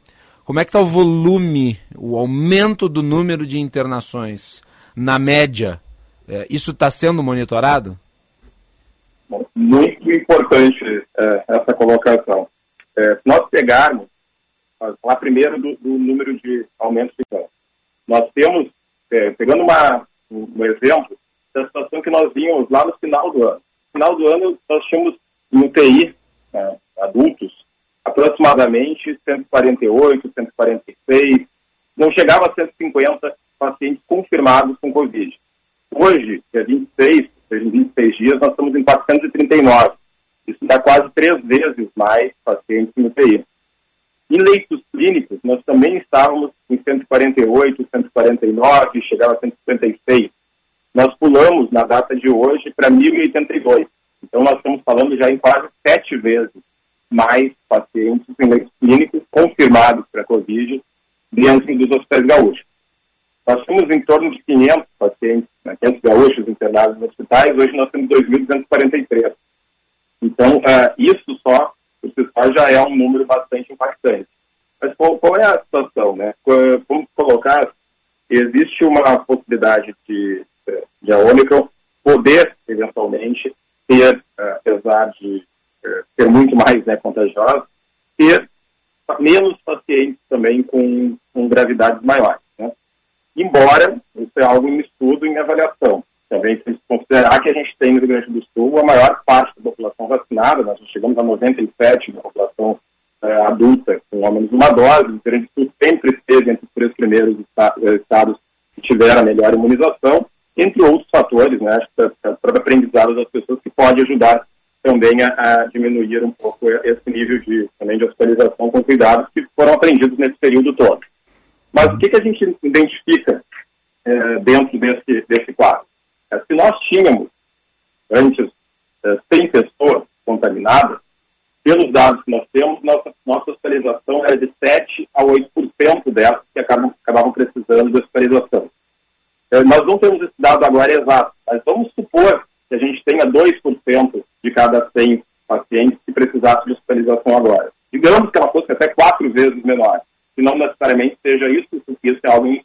Como é que está o volume, o aumento do número de internações na média? Uh, isso está sendo monitorado? Muito importante uh, essa colocação. se nós pegarmos, falar primeiro do, do, número de aumentos de. Nós temos, pegando uma, um exemplo, da situação que nós vimos lá no final do ano final do ano, nós tínhamos em UTI, né, adultos, aproximadamente 148, 146, não chegava a 150 pacientes confirmados com Covid. Hoje, dia 26, seja, em 26 dias, nós estamos em 439. Isso dá quase três vezes mais pacientes em UTI. Em leitos clínicos, nós também estávamos em 148, 149, chegava a 156 nós pulamos na data de hoje para 1.082. Então, nós estamos falando já em quase sete vezes mais pacientes em leitos clínicos confirmados para Covid dentro dos hospitais gaúchos. Nós temos em torno de 500 pacientes, né, 500 gaúchos internados nos hospitais, hoje nós temos 2.243. Então, uh, isso só, por si só, já é um número bastante impactante. Mas qual, qual é a situação? Né? Como colocar, existe uma possibilidade de de a Omicron poder, eventualmente, ter, eh, apesar de ser muito mais né, contagiosa, ter menos pacientes também com, com gravidades maiores. Né? Embora isso é algo em estudo, em avaliação. Também se considerar que a gente tem no Rio Grande do Sul a maior parte da população vacinada, nós já chegamos a 97% da população uh, adulta com ao menos uma dose, o Rio Grande do Sul sempre esteve entre os três primeiros estados que tiveram a melhor imunização, entre outros fatores, né, para aprendizado das pessoas que pode ajudar também a, a, diminuir um pouco esse nível de, também de hospitalização com cuidados que foram aprendidos nesse período todo. Mas o que, que a gente identifica é, tínhamos antes é, 100 pessoas contaminadas, pelos dados que nós temos, nossa, nossa hospitalização era de 7 a 8% dessas que acabam, acabavam precisando de hospitalização. Nós não temos esse dado agora exato, mas vamos supor que a gente tenha 2% de cada 100 pacientes que precisassem de hospitalização agora. Digamos que ela fosse até quatro vezes menor, que não necessariamente seja isso, porque isso é algo em.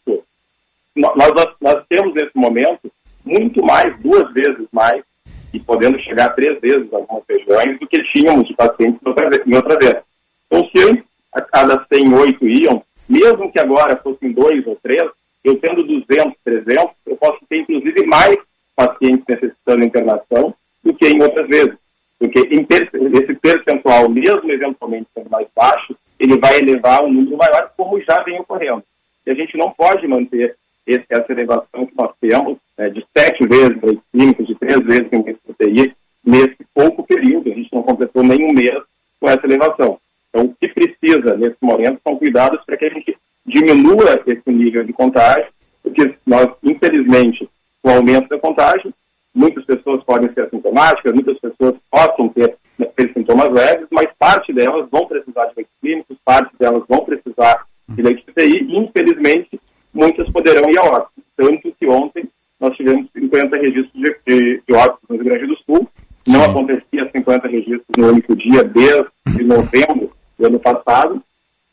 Nós, nós temos nesse momento muito mais, duas vezes mais, e podendo chegar a três vezes algumas regiões do que tínhamos de pacientes outra vez, em outra vez. Então, se a cada 108 iam, mesmo que agora fossem dois ou três, eu tendo 200, 300, eu posso ter inclusive mais pacientes necessitando internação do que em outras vezes. Porque esse percentual, mesmo eventualmente sendo mais baixo, ele vai elevar um número maior, como já vem ocorrendo. E a gente não pode manter esse, essa elevação que nós temos né, de sete vezes em clínicos, de três vezes em UTI, nesse pouco período. A gente não completou nenhum mês com essa elevação. Então, o que precisa nesse momento são cuidados para que a gente diminua esse nível de contágio, porque nós, infelizmente, com o aumento da contágio, muitas pessoas podem ser assintomáticas, muitas pessoas possam ter, ter sintomas leves, mas parte delas vão precisar de leitos clínicos, parte delas vão precisar de leite de UTI, e, infelizmente, muitas poderão ir a óbito. Tanto que ontem nós tivemos 50 registros de, de, de óbitos no Rio Grande do Sul. Não Sim. acontecia 50 registros no único dia desde novembro do ano passado.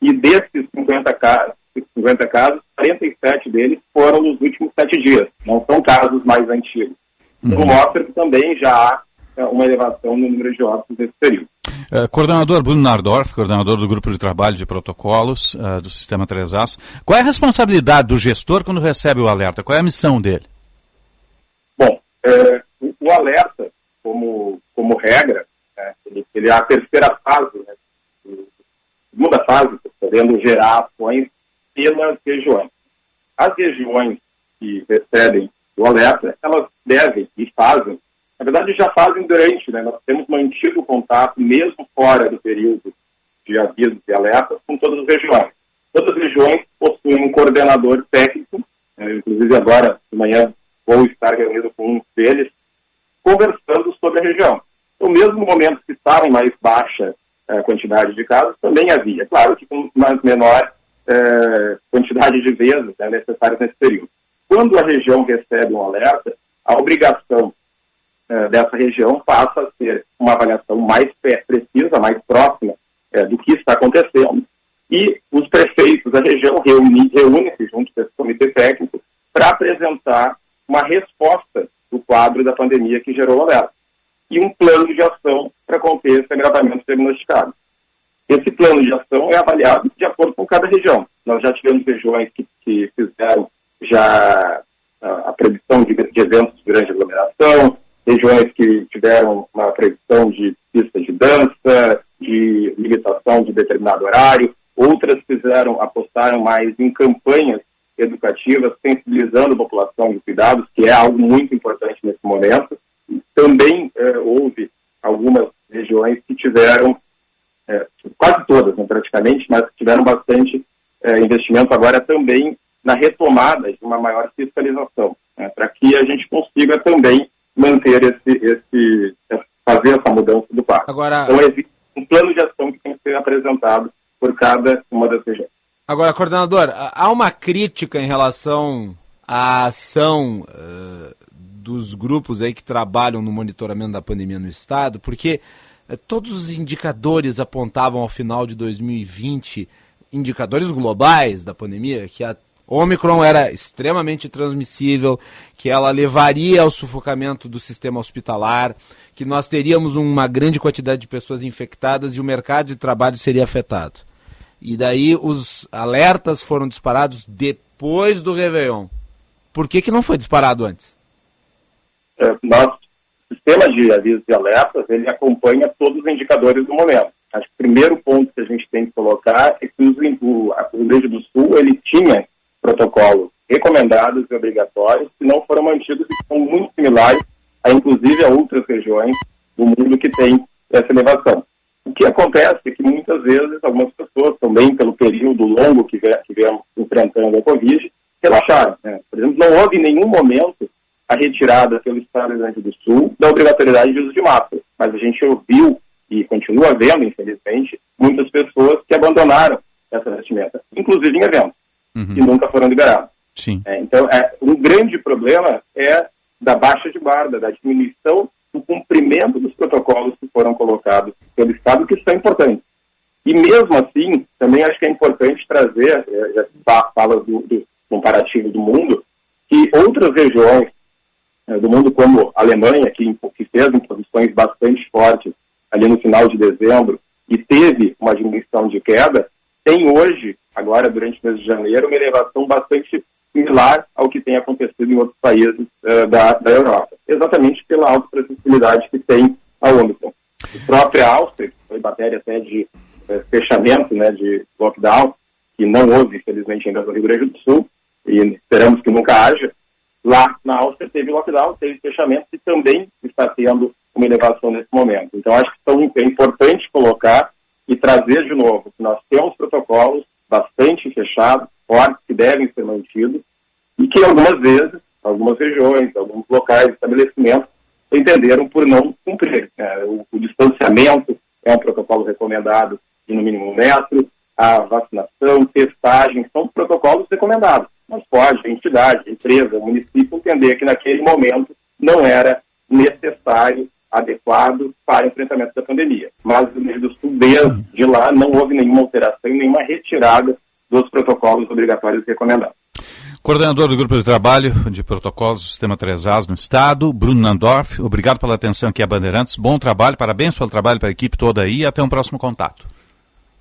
E desses 50 casos, 50 casos, 47 deles foram nos últimos sete dias. Não são casos mais antigos. Então uhum. mostra que também já há é, uma elevação no número de óbitos nesse período. Uh, coordenador Bruno Nardorf, coordenador do Grupo de Trabalho de Protocolos uh, do Sistema 3As. Qual é a responsabilidade do gestor quando recebe o alerta? Qual é a missão dele? Bom, é, o, o, alerta, como, como regra, né, ele, ele, é a terceira fase, né, segunda fase, podendo gerar ações pelas regiões. As regiões que recebem o alerta, elas devem e fazem na verdade, já fazem durante, né? Nós temos mantido contato, mesmo fora do período de avisos e alertas, com todas as regiões. Todas as regiões possuem um coordenador técnico, né? inclusive agora de manhã vou estar reunido com um deles, conversando sobre a região. No mesmo momento que estava em mais baixa eh, quantidade de casos, também havia. Claro que com mais menor eh, quantidade de vezes né, necessárias nesse período. Quando a região recebe um alerta, a obrigação eh, dessa região passa a ser uma avaliação mais precisa, mais próxima eh, do que está acontecendo. E os prefeitos da região reúnem-se reúne junto com esse comitê técnico para apresentar uma resposta do quadro da pandemia que gerou o alerta e um plano de ação para conter esse agravamento diagnosticado. Esse plano de ação é avaliado de acordo com cada região. Nós já tivemos regiões que, que fizeram já a, a previsão de, de eventos de grande aglomeração, regiões que tiveram uma previsão de pista de dança, de limitação de determinado horário, outras fizeram, apostaram mais em campanhas educativas, sensibilizando a população de cuidados, que é algo muito importante nesse momento. Também eh, houve algumas regiões que tiveram, eh, quase todas, né, praticamente, mas tiveram bastante eh, investimento agora também na retomada de uma maior fiscalização, né, para que a gente consiga também manter esse, esse, fazer essa mudança do parque. Agora... Então existe um plano de ação que tem que ser apresentado por cada uma das regiões. Agora, coordenador, há uma crítica em relação à ação uh, dos grupos aí que trabalham no monitoramento da pandemia no estado, porque todos os indicadores apontavam ao final de 2020 indicadores globais da pandemia que a Omicron era extremamente transmissível, que ela levaria ao sufocamento do sistema hospitalar, que nós teríamos uma grande quantidade de pessoas infectadas e o mercado de trabalho seria afetado. E daí os alertas foram disparados depois do Réveillon. Por que, que não foi disparado antes? É, nosso sistema de avisos e alertas, ele acompanha todos os indicadores do momento. Acho que o primeiro ponto que a gente tem que colocar é que o, Rio Grande do Sul, ele tinha protocolos recomendados e obrigatórios que não foram mantidos e são muito similares a, inclusive, a outras regiões do mundo que têm essa elevação. O que acontece é que muitas vezes algumas pessoas, também pelo período longo que, viemos enfrentando a Covid, relaxaram. Né? Por exemplo, não houve nenhum momento a retirada pelo Estado do Rio Grande do Sul da obrigatoriedade de uso de máscara. Mas a gente ouviu e continua vendo, infelizmente, muitas pessoas que abandonaram essa vestimenta, inclusive em eventos, uhum. e nunca foram liberados. Sim. É, então, é, um grande problema é da baixa de guarda, da diminuição do cumprimento dos protocolos que foram colocados pelo Estado, que são importantes. E mesmo assim, também acho que é importante trazer, é, já fala do, do comparativo do mundo, que outras regiões do mundo, como a Alemanha, que, que fez imposições bastante fortes ali no final de dezembro e teve uma diminuição de queda, tem hoje, agora durante o mês de janeiro, uma elevação bastante similar ao que tem acontecido em outros países uh, da, da Europa, exatamente pela alta transmissibilidade que tem a Omicron. A própria Áustria, que foi matéria até de uh, fechamento, né, de lockdown, que não houve, infelizmente, ainda no Rio Grande do Sul, e esperamos que nunca haja, lá na Áustria teve lockdown, teve fechamento e também está tendo uma elevação nesse momento. Então, acho que são, é importante colocar e trazer de novo que nós temos protocolos bastante fechados, fortes, que devem ser mantidos, e que algumas vezes, algumas regiões, alguns locais, estabelecimentos, entenderam por não cumprir. É, o, o, distanciamento é um protocolo recomendado de no mínimo um metro, a vacinação, testagem, são protocolos recomendados. Mas pode a entidade, a empresa, o município entender que naquele momento não era necessário adequado para o enfrentamento da pandemia. Mas no Rio do Sul, desde lá, não houve nenhuma alteração, nenhuma retirada dos protocolos obrigatórios recomendados. Coordenador do Grupo de Trabalho de Protocolos do Sistema 3As no Estado, Bruno Nandorf, obrigado pela atenção aqui a Bandeirantes, bom trabalho, parabéns pelo trabalho para a equipe toda aí e até um próximo contato.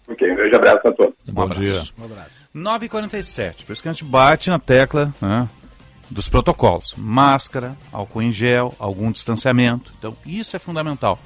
Ok, um grande abraço a todos. Um bom abraço. dia. Um abraço. 9h47, por isso que a gente bate na tecla né, dos protocolos. Máscara, álcool em gel, algum distanciamento. Então, isso é fundamental.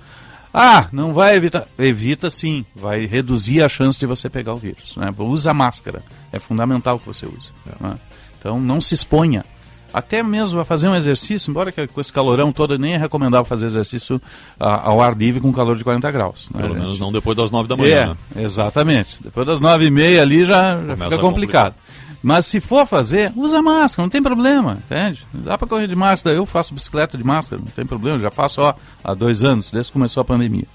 Ah, não vai evitar. Evita sim, vai reduzir a chance de você pegar o vírus. Né? Usa máscara. É fundamental que você use. Né? Então não se exponha. Até mesmo a fazer um exercício, embora que com esse calorão todo nem é recomendável fazer exercício a, ao ar livre com calor de 40 graus. Né, Pelo gente? menos não depois das 9 da manhã. É, né? exatamente. Depois das 9 e meia ali já, já fica complicado. Mas se for fazer, usa máscara, não tem problema, entende? Dá para correr de máscara. Eu faço bicicleta de máscara, não tem problema. Já faço ó, há dois anos, desde que começou a pandemia.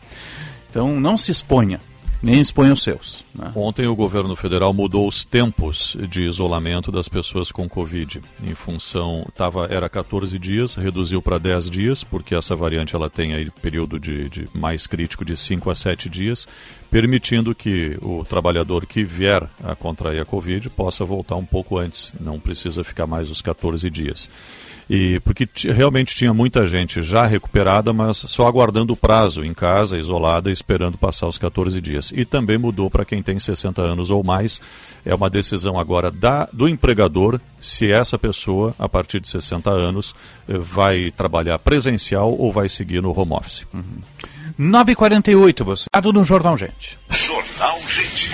Então não se exponha nem expõe os seus. Né? Ontem o governo federal mudou os tempos de isolamento das pessoas com Covid. Em função, tava, era 14 dias, reduziu para 10 dias, porque essa variante ela tem aí período de, de mais crítico de 5 a 7 dias, permitindo que o trabalhador que vier a contrair a Covid possa voltar um pouco antes, não precisa ficar mais os 14 dias. E porque realmente tinha muita gente já recuperada, mas só aguardando o prazo em casa, isolada, esperando passar os 14 dias. E também mudou para quem tem 60 anos ou mais. É uma decisão agora da, do empregador se essa pessoa, a partir de 60 anos, eh, vai trabalhar presencial ou vai seguir no home office. Uhum. 9h48, você. no Jornal Gente. Jornal Gente.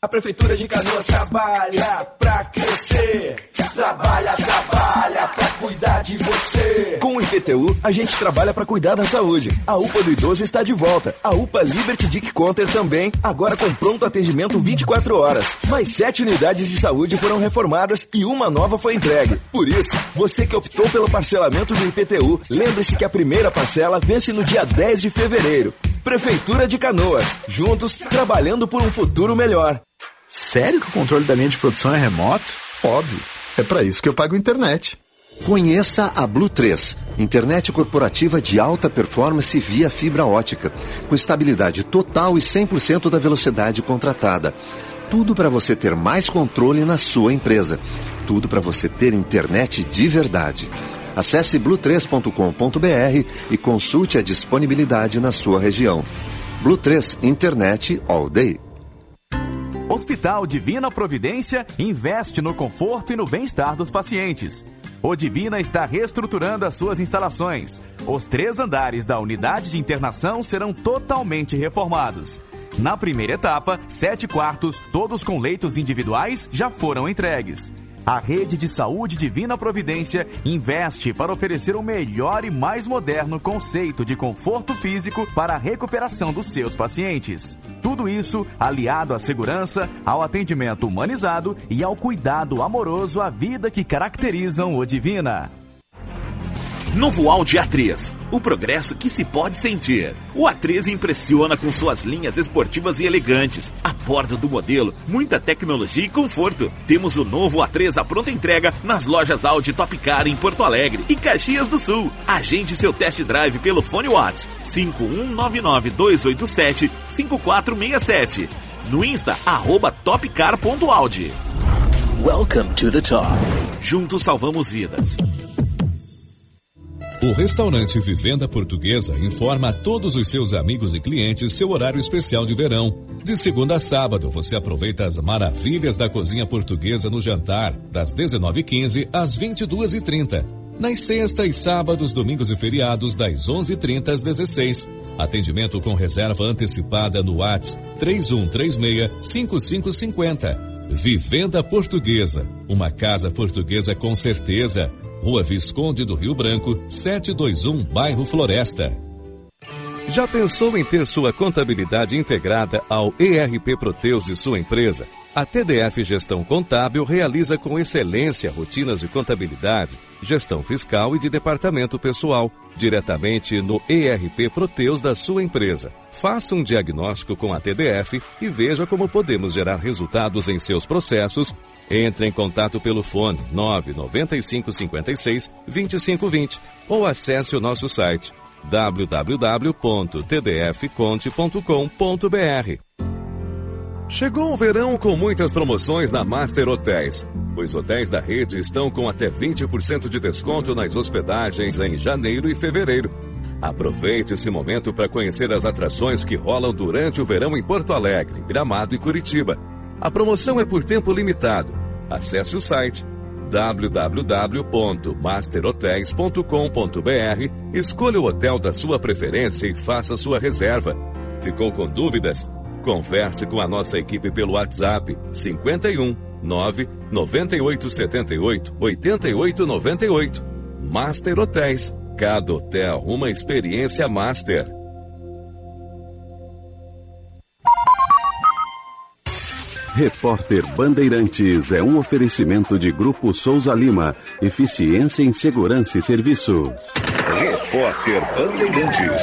A Prefeitura de Canoas trabalha pra crescer. Trabalha, trabalha pra cuidar de você. Com o IPTU, a gente trabalha para cuidar da saúde. A UPA do Idoso está de volta. A UPA Liberty Dick Conter também, agora com pronto atendimento 24 horas. Mais sete unidades de saúde foram reformadas e uma nova foi entregue. Por isso, você que optou pelo parcelamento do IPTU, lembre-se que a primeira parcela vence no dia 10 de fevereiro. Prefeitura de Canoas, juntos trabalhando por um futuro melhor. Sério que o controle da linha de produção é remoto? Óbvio. É para isso que eu pago internet. Conheça a Blue 3, internet corporativa de alta performance via fibra ótica, com estabilidade total e 100% da velocidade contratada. Tudo para você ter mais controle na sua empresa. Tudo para você ter internet de verdade. Acesse blue3.com.br e consulte a disponibilidade na sua região. Blue 3 Internet All Day. Hospital Divina Providência investe no conforto e no bem-estar dos pacientes. O Divina está reestruturando as suas instalações. Os três andares da unidade de internação serão totalmente reformados. Na primeira etapa, sete quartos, todos com leitos individuais, já foram entregues. A Rede de Saúde Divina Providência investe para oferecer o melhor e mais moderno conceito de conforto físico para a recuperação dos seus pacientes. Tudo isso aliado à segurança, ao atendimento humanizado e ao cuidado amoroso à vida que caracterizam o Divina. Novo Audi A3, o progresso que se pode sentir. O A3 impressiona com suas linhas esportivas e elegantes. A bordo do modelo, muita tecnologia e conforto. Temos o novo A3 à pronta entrega nas lojas Audi Top Car em Porto Alegre e Caxias do Sul. Agende seu test drive pelo fone Watts 5199-287-5467. No Insta, arroba topcar.audi. Welcome to the top. Juntos salvamos vidas. O restaurante Vivenda Portuguesa informa a todos os seus amigos e clientes seu horário especial de verão. De segunda a sábado, você aproveita as maravilhas da cozinha portuguesa no jantar, das 19h15 às 22h30. Nas sextas, sábados, domingos e feriados, das 11h30 às 16 Atendimento com reserva antecipada no WhatsApp 3136-5550. Vivenda Portuguesa. Uma casa portuguesa com certeza. Rua Visconde do Rio Branco, 721, bairro Floresta. Já pensou em ter sua contabilidade integrada ao ERP Proteus de sua empresa? A TDF Gestão Contábil realiza com excelência rotinas de contabilidade, gestão fiscal e de departamento pessoal, diretamente no ERP Proteus da sua empresa. Faça um diagnóstico com a TDF e veja como podemos gerar resultados em seus processos. Entre em contato pelo fone 995 56 2520 ou acesse o nosso site www.tdfconte.com.br. Chegou o verão com muitas promoções na Master Hotéis. Os hotéis da rede estão com até 20% de desconto nas hospedagens em janeiro e fevereiro. Aproveite esse momento para conhecer as atrações que rolam durante o verão em Porto Alegre, Gramado e Curitiba. A promoção é por tempo limitado. Acesse o site www.masterhotels.com.br, escolha o hotel da sua preferência e faça sua reserva. Ficou com dúvidas? Converse com a nossa equipe pelo WhatsApp 51 9 98 78 88 98. Master Hotéis. Cada hotel uma experiência master. Repórter Bandeirantes é um oferecimento de Grupo Souza Lima. Eficiência em Segurança e Serviços. Repórter Bandeirantes.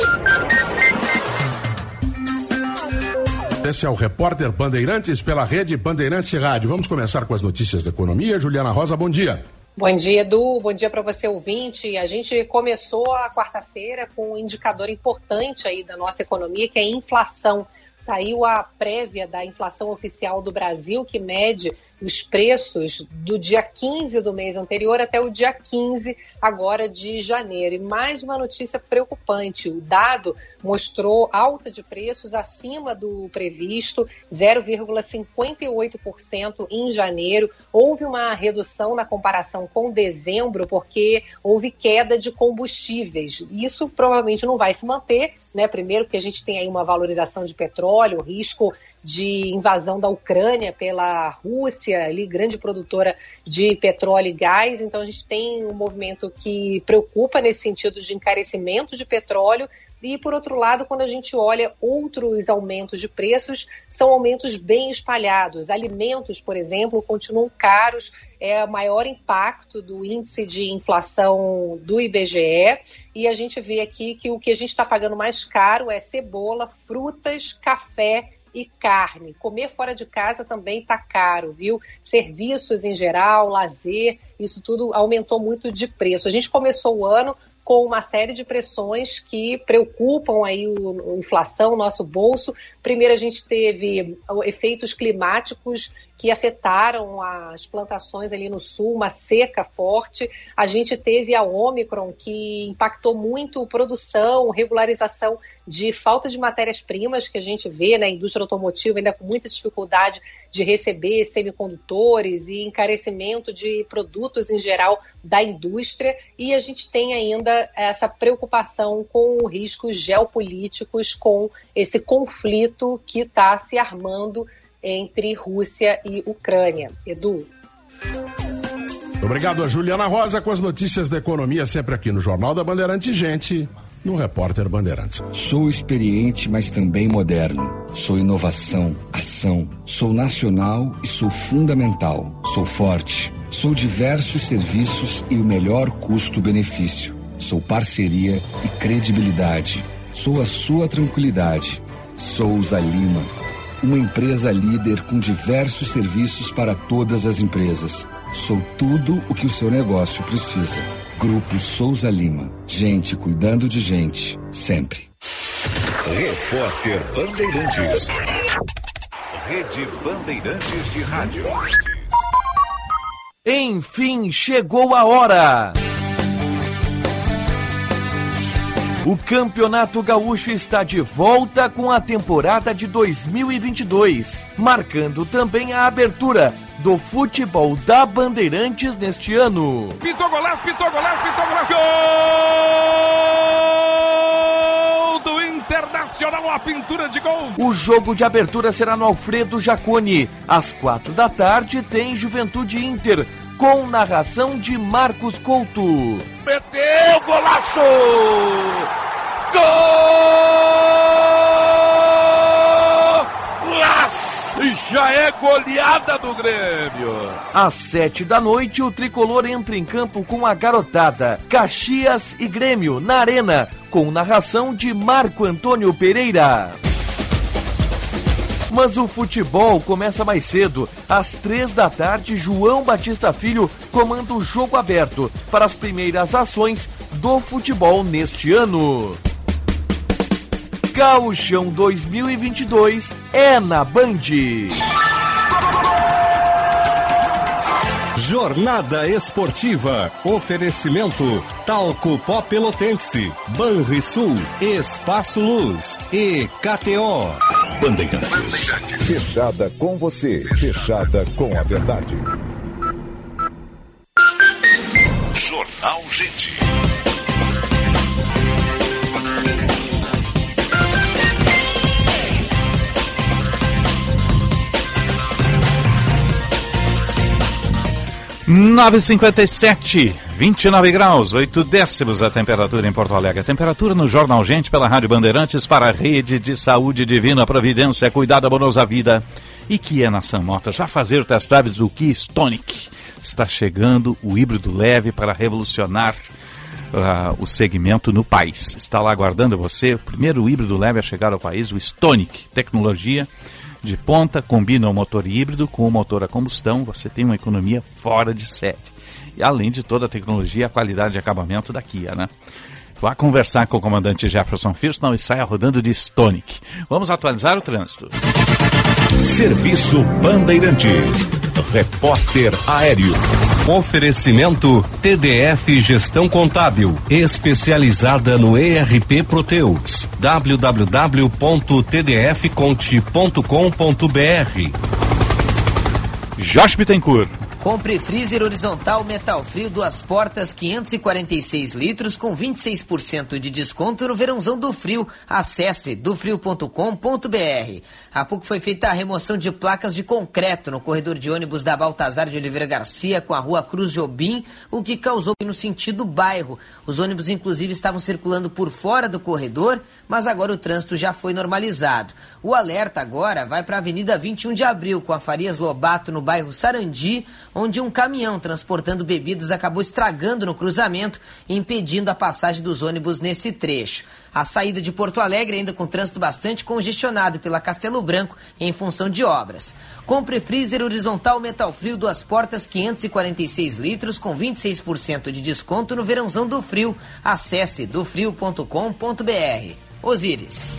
Esse é o Repórter Bandeirantes pela rede Bandeirantes Rádio. Vamos começar com as notícias da economia. Juliana Rosa, bom dia. Bom dia, Edu. Bom dia para você, ouvinte. A gente começou a quarta-feira com um indicador importante aí da nossa economia, que é a inflação. Saiu a prévia da inflação oficial do Brasil, que mede os preços do dia 15 do mês anterior até o dia 15 agora de janeiro. E mais uma notícia preocupante: o dado mostrou alta de preços acima do previsto, 0,58% em janeiro. Houve uma redução na comparação com dezembro, porque houve queda de combustíveis. Isso provavelmente não vai se manter, né? Primeiro, porque a gente tem aí uma valorização de petróleo, risco de invasão da Ucrânia pela Rússia, ali, grande produtora de petróleo e gás. Então, a gente tem um movimento que preocupa nesse sentido de encarecimento de petróleo. E, por outro lado, quando a gente olha outros aumentos de preços, são aumentos bem espalhados. Alimentos, por exemplo, continuam caros, é o maior impacto do índice de inflação do IBGE. E a gente vê aqui que o que a gente está pagando mais caro é cebola, frutas, café e carne. Comer fora de casa também está caro, viu? Serviços em geral, lazer, isso tudo aumentou muito de preço. A gente começou o ano com uma série de pressões que preocupam aí o, inflação, o nosso bolso. Primeiro a gente teve efeitos climáticos que afetaram as plantações ali no sul, uma seca forte. A gente teve a Omicron, que impactou muito produção, regularização de falta de matérias-primas que a gente vê na né, indústria automotiva ainda com muita dificuldade de receber semicondutores e encarecimento de produtos em geral da indústria e a gente tem ainda essa preocupação com riscos geopolíticos, com esse conflito que está se armando entre Rússia e Ucrânia. Edu. Obrigado a Juliana Rosa com as notícias da economia sempre aqui no Jornal da Bandeirante Gente no Repórter Bandeirantes. Sou experiente, mas também moderno. Sou inovação, ação. Sou nacional e sou fundamental. Sou forte. Sou diversos serviços e o melhor custo-benefício Sou parceria e credibilidade. Sou a sua tranquilidade. Souza Lima. Uma empresa líder com diversos serviços para todas as empresas. Sou tudo o que o seu negócio precisa. Grupo Souza Lima. Gente cuidando de gente. Sempre. Repórter Bandeirantes. Rede Bandeirantes de Rádio. Enfim, chegou a hora! O Campeonato Gaúcho está de volta com a temporada de 2022, marcando também a abertura do futebol da Bandeirantes neste ano. Pintou golaço, pintou golaço, pintou golaço! Gol do Internacional, a pintura de gol! O jogo de abertura será no Alfredo Jaconi. Às quatro da tarde tem Juventude Inter, com narração de Marcos Couto. Meteu golaço! Golaço! Já é goleada do Grêmio. Às sete da noite, o tricolor entra em campo com a garotada Caxias e Grêmio na Arena, com narração de Marco Antônio Pereira. Mas o futebol começa mais cedo. Às três da tarde, João Batista Filho comanda o jogo aberto para as primeiras ações do futebol neste ano. Gauchão 2022 é na Band. Jornada Esportiva. Oferecimento Talco Pó Pelotense, Banrisul, Espaço Luz e KTO. Bandeirantes. Fechada com você, fechada com a verdade. Jornal Gente. Nove cinquenta e sete, 29 graus, 8 décimos a temperatura em Porto Alegre. Temperatura no Jornal Gente pela Rádio Bandeirantes para a Rede de Saúde Divina Providência, Cuidado Amorosa Vida. E que é Nação Motos. Já fazer o test drive do Kia Stonic. Está chegando o híbrido leve para revolucionar uh, o segmento no país. Está lá aguardando você, o primeiro híbrido leve a chegar ao país, o Stonic. Tecnologia de ponta, combina o motor híbrido com o motor a combustão, você tem uma economia fora de série. E além de toda a tecnologia a qualidade de acabamento da Kia, né? Vá conversar com o comandante Jefferson Firston e saia rodando de Stonic. Vamos atualizar o trânsito. Serviço Bandeirantes. Repórter Aéreo. Oferecimento TDF Gestão Contábil, especializada no ERP Proteus. www.tdfconte.com.br. Josh Bittencourt. Compre freezer horizontal metal frio duas portas 546 litros com 26% de desconto no verãozão do frio. Acesse dofrio.com.br. Há pouco foi feita a remoção de placas de concreto no corredor de ônibus da Baltazar de Oliveira Garcia com a rua Cruz Jobim, o que causou no sentido bairro. Os ônibus inclusive estavam circulando por fora do corredor, mas agora o trânsito já foi normalizado. O alerta agora vai para a Avenida 21 de Abril com a Farias Lobato no bairro Sarandi, onde um caminhão transportando bebidas acabou estragando no cruzamento, impedindo a passagem dos ônibus nesse trecho. A saída de Porto Alegre ainda com trânsito bastante congestionado pela Castelo Branco em função de obras. Compre freezer horizontal metal frio duas portas 546 litros com 26% de desconto no verãozão do frio. Acesse dofrio.com.br. Osíris.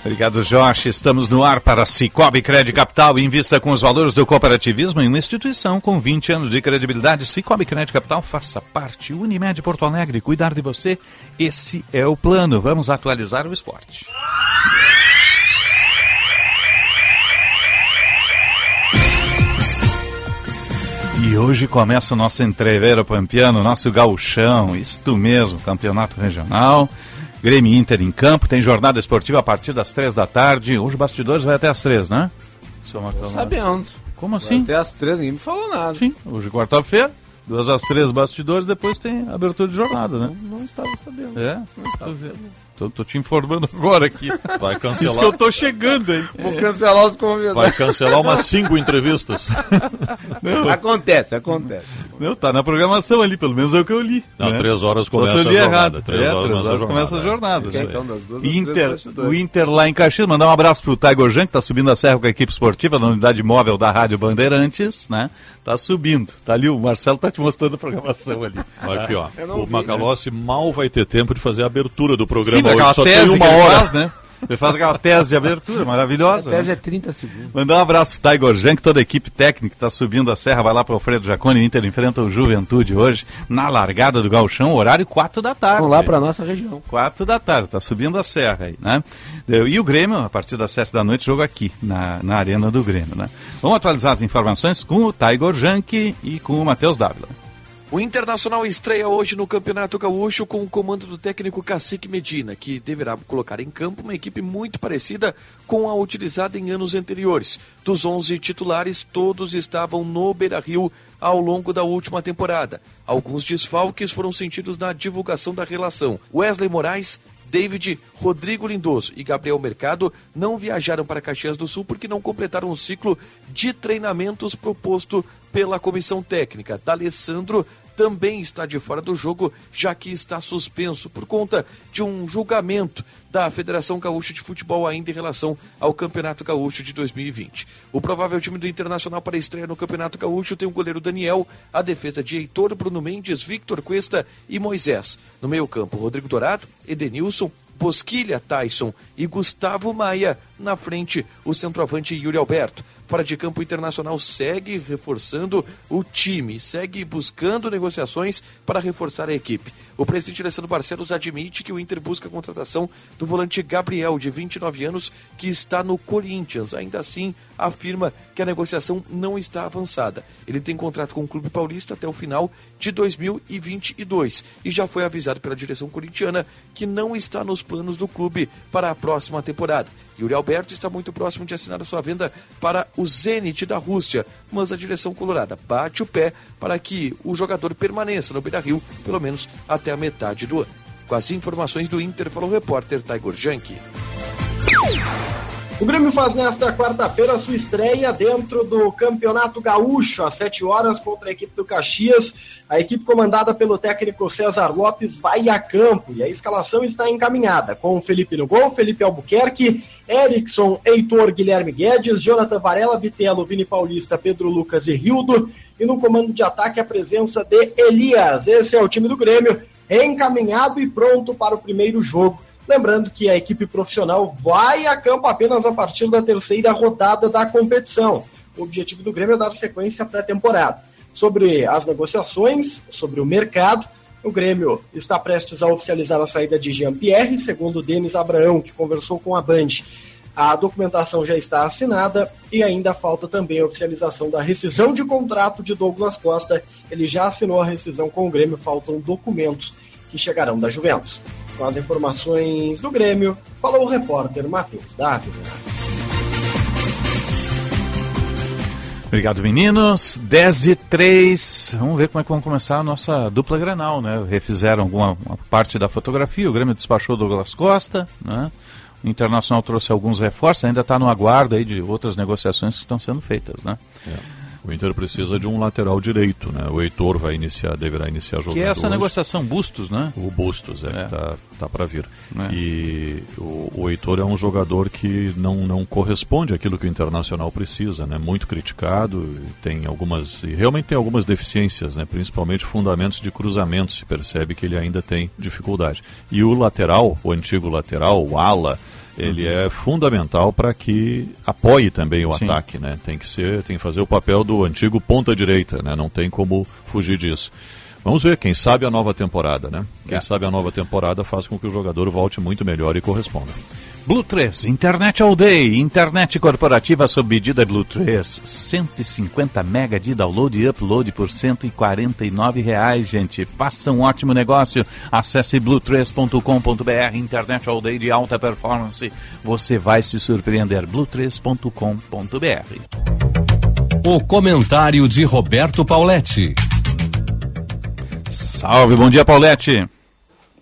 Obrigado, Jorge. Estamos no ar para Cicobi Crédito Capital. Invista com os valores do cooperativismo em uma instituição com 20 anos de credibilidade. Cicobi Crédito Capital, faça parte. Unimed Porto Alegre, cuidar de você. Esse é o plano. Vamos atualizar o esporte. E hoje começa o nosso entreveiro pampiano, nosso gauchão, isto mesmo, campeonato regional. Grêmio Inter em campo, tem jornada esportiva a partir das três da tarde. Hoje o bastidores vai até as três, né? Tô sabendo. Como assim? Vai até as três, ninguém me falou nada. Sim, hoje quarta-feira, duas às três bastidores, depois tem abertura de jornada, né? Não, não estava sabendo. É? Não estava sabendo. Tô, tô te informando agora aqui. Vai cancelar. Isso que eu tô chegando, hein? Vou cancelar os convidados. Vai cancelar umas cinco entrevistas. Não. Acontece, acontece. Não, tá na programação ali, pelo menos é o que eu li. Não, né? três horas Só começa se eu a li jornada. errado. Três é, horas três horas começa a jornada, jornada. é. aí. Então, das duas, Inter, o Inter lá em Caxias, mandar um abraço pro Tiger Jean, que tá subindo a serra com a equipe esportiva na unidade móvel da Rádio Bandeirantes, né? Tá subindo. Tá ali, o Marcelo tá te mostrando a programação ali. Olha aqui, ó. O vi, Macalossi mal vai ter tempo de fazer a abertura do programa Sim, hoje. aquela Só tese tem uma que ele hora. faz, né? Ele faz aquela tese de abertura maravilhosa. A tese né? é 30 segundos. Mandar um abraço pro Tiger que toda a equipe técnica está subindo a serra, vai lá pro Alfredo Jaconi, o Inter enfrenta o Juventude hoje, na largada do Galchão, horário 4 da tarde. Vamos lá para nossa região. 4 da tarde, tá subindo a serra aí, né? E o Grêmio, a partir das 7 da noite, jogo aqui, na, na arena do Grêmio, né? Vamos atualizar as informações com o Tiger Jank e com o Matheus Dávila. O Internacional estreia hoje no Campeonato Gaúcho com o comando do técnico Cacique Medina, que deverá colocar em campo uma equipe muito parecida com a utilizada em anos anteriores. Dos 11 titulares, todos estavam no Beira-Rio ao longo da última temporada. Alguns desfalques foram sentidos na divulgação da relação. Wesley Moraes David, Rodrigo Lindoso e Gabriel Mercado não viajaram para Caxias do Sul porque não completaram o ciclo de treinamentos proposto pela comissão técnica. D'Alessandro também está de fora do jogo, já que está suspenso por conta de um julgamento da Federação Gaúcha de Futebol ainda em relação ao Campeonato Gaúcho de 2020. O provável time do Internacional para estreia no Campeonato Gaúcho tem o goleiro Daniel, a defesa de Heitor, Bruno Mendes, Victor Cuesta e Moisés. No meio-campo, Rodrigo Dourado, Edenilson, Bosquilha, Tyson e Gustavo Maia. Na frente, o centroavante Yuri Alberto. Fora de campo, o Internacional segue reforçando o time, segue buscando negociações para reforçar a equipe. O presidente Alessandro Barcelos admite que o Inter busca a contratação do volante Gabriel, de 29 anos, que está no Corinthians. Ainda assim, afirma que a negociação não está avançada. Ele tem contrato com o Clube Paulista até o final de 2022 e já foi avisado pela direção corintiana que não está nos planos do clube para a próxima temporada. Yuri Alberto está muito próximo de assinar a sua venda para o Zenit da Rússia, mas a direção colorada bate o pé para que o jogador permaneça no Beira-Rio pelo menos até a metade do ano. Com as informações do Inter, falou o repórter Tiger Janke. O Grêmio faz nesta quarta-feira sua estreia dentro do Campeonato Gaúcho, às 7 horas, contra a equipe do Caxias. A equipe comandada pelo técnico César Lopes vai a campo e a escalação está encaminhada, com Felipe no gol, Felipe Albuquerque, Erickson, Heitor, Guilherme Guedes, Jonathan Varela, Bitelo, Vini Paulista, Pedro Lucas e Rildo. E no comando de ataque a presença de Elias. Esse é o time do Grêmio, encaminhado e pronto para o primeiro jogo. Lembrando que a equipe profissional vai a campo apenas a partir da terceira rodada da competição. O objetivo do Grêmio é dar sequência à pré-temporada. Sobre as negociações, sobre o mercado, o Grêmio está prestes a oficializar a saída de Jean-Pierre, segundo Denis Abraão, que conversou com a Band. A documentação já está assinada e ainda falta também a oficialização da rescisão de contrato de Douglas Costa. Ele já assinou a rescisão com o Grêmio, faltam documentos que chegarão da Juventus. Com as informações do Grêmio, falou o repórter Matheus Dávila. Obrigado, meninos. 10 e 3. Vamos ver como é que vamos começar a nossa dupla Granal, né? Refizeram alguma parte da fotografia, o Grêmio despachou Douglas Costa, né? O Internacional trouxe alguns reforços, ainda está no aguardo aí de outras negociações que estão sendo feitas, né? É. O Inter precisa de um lateral direito, né? O Heitor vai iniciar, deverá iniciar jogando. Que é essa hoje. negociação Bustos, né? O Bustos, é, é. tá, tá para vir. É. E o, o Heitor é um jogador que não, não corresponde àquilo que o Internacional precisa, né? Muito criticado, tem algumas e realmente tem algumas deficiências, né? Principalmente fundamentos de cruzamento, se percebe que ele ainda tem dificuldade. E o lateral, o antigo lateral, o ala, ele uhum. é fundamental para que apoie também o Sim. ataque, né? Tem que ser, tem que fazer o papel do antigo ponta direita, né? Não tem como fugir disso. Vamos ver, quem sabe a nova temporada, né? Quem É. sabe a nova temporada faz com que o jogador volte muito melhor e corresponda. Blue 3, internet all day, internet corporativa sob medida Blue 3, 150 mega de download e upload por 149 reais, gente. Faça um ótimo negócio. Acesse blue3.com.br, internet all day de alta performance. Você vai se surpreender. blue3.com.br. O comentário de Roberto Pauletti. Salve, bom dia, Paulette.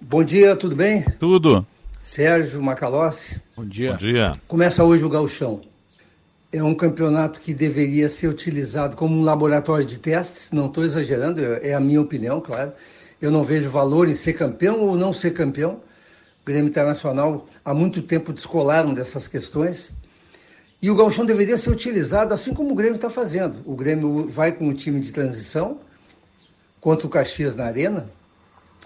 Bom dia, tudo bem? Tudo. Sérgio Macalossi. Bom dia. Bom dia. Começa hoje o Gauchão. É um campeonato que deveria ser utilizado como um laboratório de testes, não estou exagerando, é a minha opinião, claro. Eu não vejo valor em ser campeão ou não ser campeão. O Grêmio Internacional há muito tempo descolaram dessas questões. E o Gauchão deveria ser utilizado assim como o Grêmio está fazendo. O Grêmio vai com o time de transição contra o Caxias na Arena,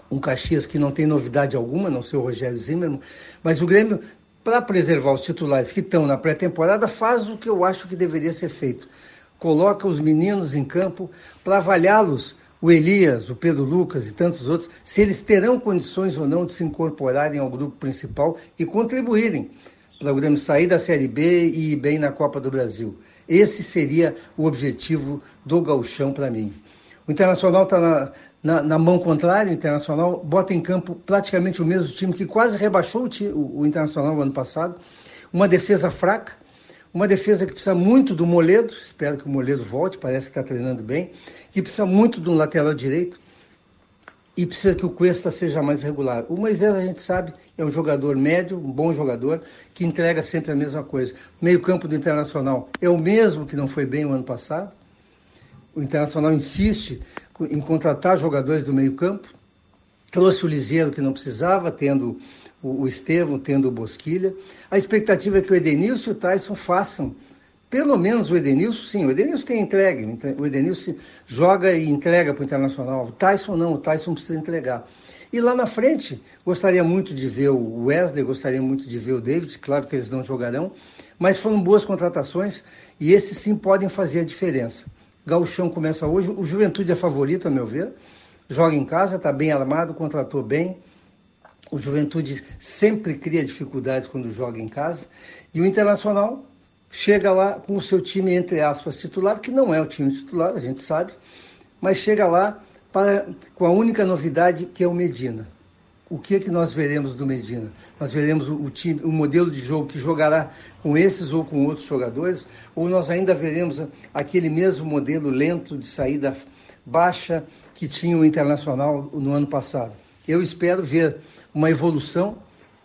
um Caxias que não tem novidade alguma, não sei o Rogério Zimmermann, mas o Grêmio, para preservar os titulares que estão na pré-temporada, faz o que eu acho que deveria ser feito. Coloca os meninos em campo para avaliá-los, o Elias, o Pedro Lucas e tantos outros, se eles terão condições ou não de se incorporarem ao grupo principal e contribuírem para o Grêmio sair da Série B e ir bem na Copa do Brasil. Esse seria o objetivo do gauchão para mim. O Internacional está na, na, na, mão contrária, o Internacional bota em campo praticamente o mesmo time que quase rebaixou o, o, o Internacional no ano passado. Uma defesa fraca, uma defesa que precisa muito do Moledo, espero que o Moledo volte, parece que está treinando bem, que precisa muito do lateral direito e precisa que o Cuesta seja mais regular. O Moisés, a gente sabe, é um jogador médio, um bom jogador, que entrega sempre a mesma coisa. O meio-campo do Internacional é o mesmo que não foi bem o ano passado. O Internacional insiste em contratar jogadores do meio-campo. Trouxe o Liseiro que não precisava, tendo o, Estevam, tendo o Bosquilha. A expectativa é que o Edenilson e o Tyson façam. Pelo menos o Edenilson, sim. O Edenilson tem entregue. O Edenilson joga e entrega para o Internacional. O Tyson não, o Tyson precisa entregar. E lá na frente, gostaria muito de ver o Wesley, gostaria muito de ver o David, claro que eles não jogarão, mas foram boas contratações e esses sim podem fazer a diferença. Gauchão começa hoje. O Juventude é favorito, a meu ver. Joga em casa, está bem armado, contratou bem. O Juventude sempre cria dificuldades quando joga em casa. E o Internacional chega lá com o seu time, entre aspas, titular, que não é o time titular, a gente sabe, mas chega lá para, com a única novidade que é o Medina o que é que nós veremos do Medina? Nós veremos o, time, o modelo de jogo que jogará com esses ou com outros jogadores, ou nós ainda veremos aquele mesmo modelo lento de saída baixa que tinha o Internacional no ano passado. Eu espero ver uma evolução,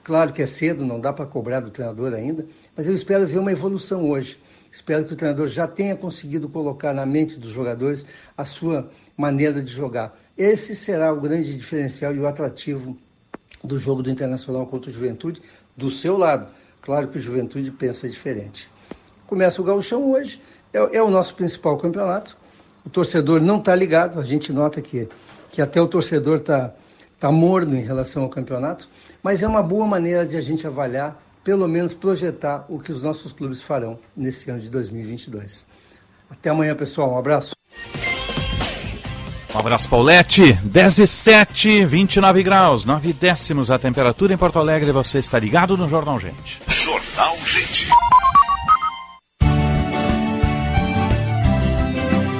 claro que é cedo, não dá para cobrar do treinador ainda, mas eu espero ver uma evolução hoje. Espero que o treinador já tenha conseguido colocar na mente dos jogadores a sua maneira de jogar. Esse será o grande diferencial e o atrativo do jogo do Internacional contra o Juventude, do seu lado. Claro que o Juventude pensa diferente. Começa o gauchão hoje, é, é o nosso principal campeonato. O torcedor não está ligado, a gente nota que, que até o torcedor está tá morno em relação ao campeonato, mas é uma boa maneira de a gente avaliar, pelo menos projetar o que os nossos clubes farão nesse ano de 2022. Até amanhã, pessoal. Um abraço. Um abraço, Paulette. 17, 29 graus, 9 décimos a temperatura em Porto Alegre. Você está ligado no Jornal Gente. Jornal Gente.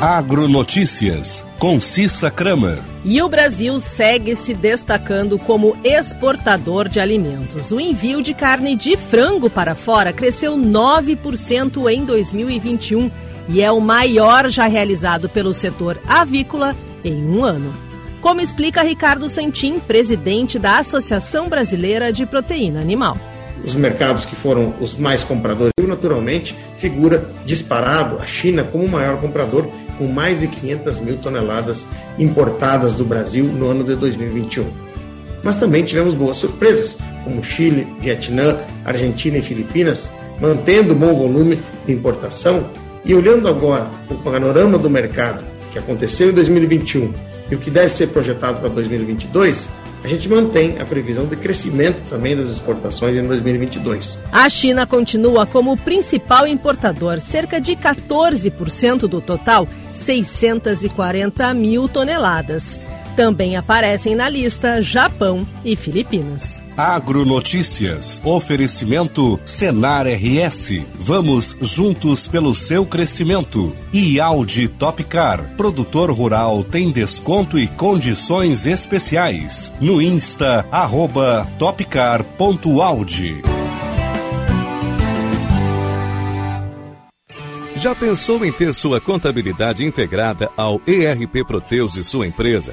Agronotícias, com Cissa Kramer. E o Brasil segue se destacando como exportador de alimentos. O envio de carne de frango para fora cresceu 9% em 2021 e é o maior já realizado pelo setor avícola em um ano. Como explica Ricardo Santin, presidente da Associação Brasileira de Proteína Animal. Os mercados que foram os mais compradores, naturalmente, figura disparado a China como o maior comprador, com mais de 500 mil toneladas importadas do Brasil no ano de 2021. Mas também tivemos boas surpresas, como Chile, Vietnã, Argentina e Filipinas, mantendo bom volume de importação. E olhando agora o panorama do mercado que aconteceu em 2021 e o que deve ser projetado para 2022, a gente mantém a previsão de crescimento também das exportações em 2022. A China continua como o principal importador, cerca de 14% do total, 640 mil toneladas. Também aparecem na lista Japão e Filipinas. Agronotícias. Oferecimento Senar RS. Vamos juntos pelo seu crescimento. E Audi Topcar. Produtor rural tem desconto e condições especiais. No Insta, arroba topcar.audi. Já pensou em ter sua contabilidade integrada ao ERP Proteus de sua empresa?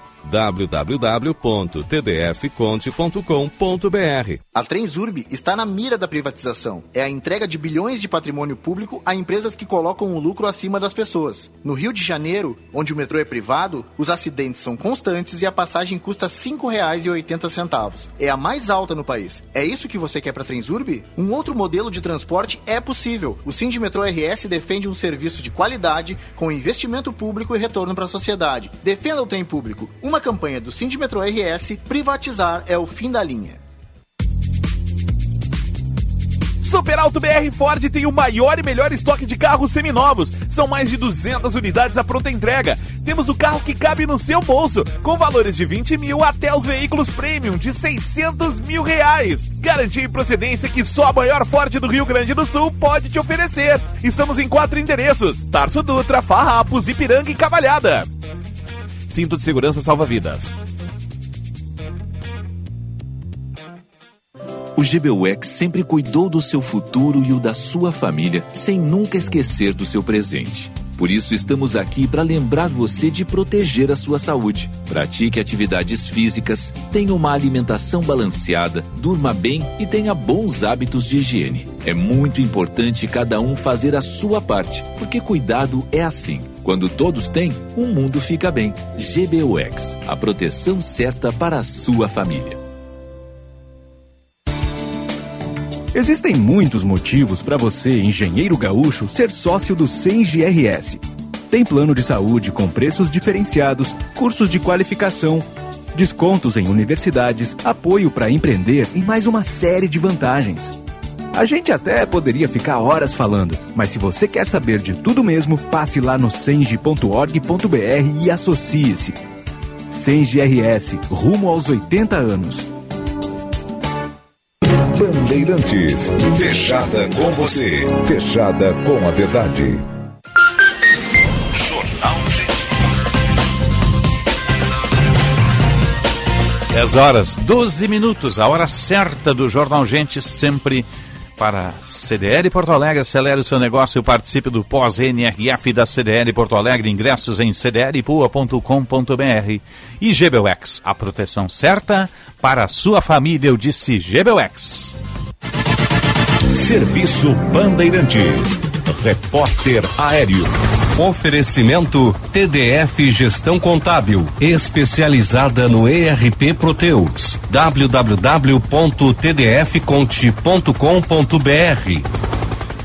www.tdfconte.com.br. A Transurb está na mira da privatização. É a entrega de bilhões de patrimônio público a empresas que colocam o lucro acima das pessoas. No Rio de Janeiro, onde o metrô é privado, os acidentes são constantes e a passagem custa R$ 5,80. É a mais alta no país. É isso que você quer para a Transurb? Um outro modelo de transporte é possível. O Metrô RS defende um serviço de qualidade com investimento público e retorno para a sociedade. Defenda o trem público. Uma campanha do Metrô RS, privatizar é o fim da linha. Super Alto BR Ford tem o maior e melhor estoque de carros seminovos. São mais de 200 unidades à pronta entrega. Temos o carro que cabe no seu bolso, com valores de 20 mil até os veículos premium de 600 mil reais. Garantia e procedência que só a maior Ford do Rio Grande do Sul pode te oferecer. Estamos em quatro endereços: Tarso Dutra, Farrapos, Ipiranga e Cavalhada. Cinto de segurança salva vidas. O GBUX sempre cuidou do seu futuro e o da sua família, sem nunca esquecer do seu presente. Por isso, estamos aqui para lembrar você de proteger a sua saúde. Pratique atividades físicas, tenha uma alimentação balanceada, durma bem e tenha bons hábitos de higiene. É muito importante cada um fazer a sua parte, porque cuidado é assim. Quando todos têm, o mundo fica bem. GBUX, a proteção certa para a sua família. Existem muitos motivos para você, engenheiro gaúcho, ser sócio do CENGRS. Tem plano de saúde com preços diferenciados, cursos de qualificação, descontos em universidades, apoio para empreender e mais uma série de vantagens. A gente até poderia ficar horas falando, mas se você quer saber de tudo mesmo, passe lá no senge.org.br e associe-se. SengeRS, rumo aos 80 anos. Bandeirantes, fechada com você, fechada com a verdade. Jornal Gente. 10 horas, 12 minutos, a hora certa do Jornal Gente, sempre para CDL Porto Alegre. Acelere o seu negócio e participe do pós-NRF da CDL Porto Alegre. Ingressos em cdlpua.com.br. E GBUX, a proteção certa para a sua família, eu disse GBUX. Serviço Bandeirantes. Repórter Aéreo. Oferecimento TDF Gestão Contábil, especializada no ERP Proteus. www.tdfconte.com.br.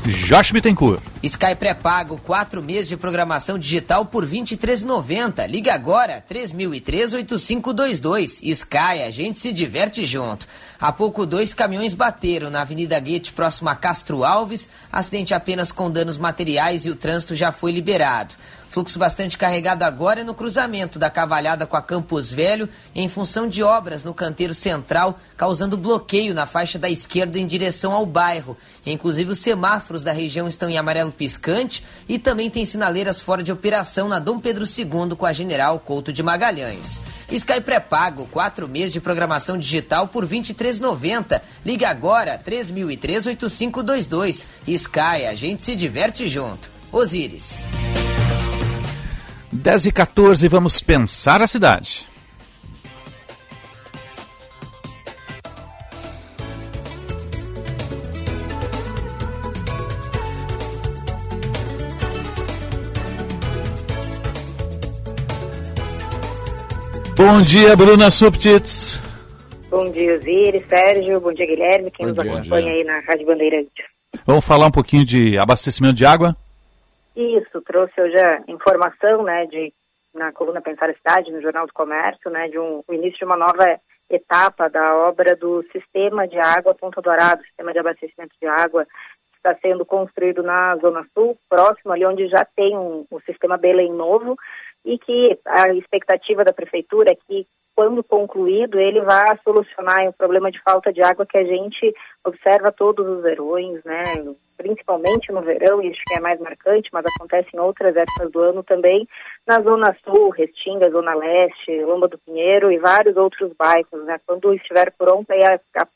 Josh Bittencourt. Sky pré-pago, 4 meses de programação digital por R$ 23,90. Liga agora, 3003-8522. Sky, a gente se diverte junto. Há pouco, dois caminhões bateram na Avenida Guete, próximo a Castro Alves. Acidente apenas com danos materiais e o trânsito já foi liberado. Fluxo bastante carregado agora é no cruzamento da Cavalhada com a Campos Velho, em função de obras no canteiro central, causando bloqueio na faixa da esquerda em direção ao bairro. Inclusive, os semáforos da região estão em amarelo piscante e também tem sinaleiras fora de operação na Dom Pedro II com a General Couto de Magalhães. Sky pré-pago, quatro meses de programação digital por R$ 23,90. Liga agora, 3003-8522. Sky, a gente se diverte junto. Osíris. 10 e 14, vamos pensar a cidade. Bom dia, Bruna Subtits. Bom dia, Osiris, Sérgio, bom dia, Guilherme, quem Bom nos dia. acompanha aí na Rádio Bandeirante. Vamos falar um pouquinho de abastecimento de água? Isso, trouxe hoje a informação, né, de, na coluna Pensar a Cidade, no Jornal do Comércio, né, de um, o início de uma nova etapa da obra do Sistema de Água Ponta Dourado, Sistema de Abastecimento de Água, que está sendo construído na Zona Sul, próximo ali onde já tem um, o Sistema Belém Novo, e que a expectativa da Prefeitura é que quando concluído, ele vai solucionar o problema de falta de água que a gente observa todos os verões, né? principalmente no verão, acho que é mais marcante, mas acontece em outras épocas do ano também, na Zona Sul, Restinga, Zona Leste, Lomba do Pinheiro e vários outros bairros. Né? Quando estiver pronta, aí a,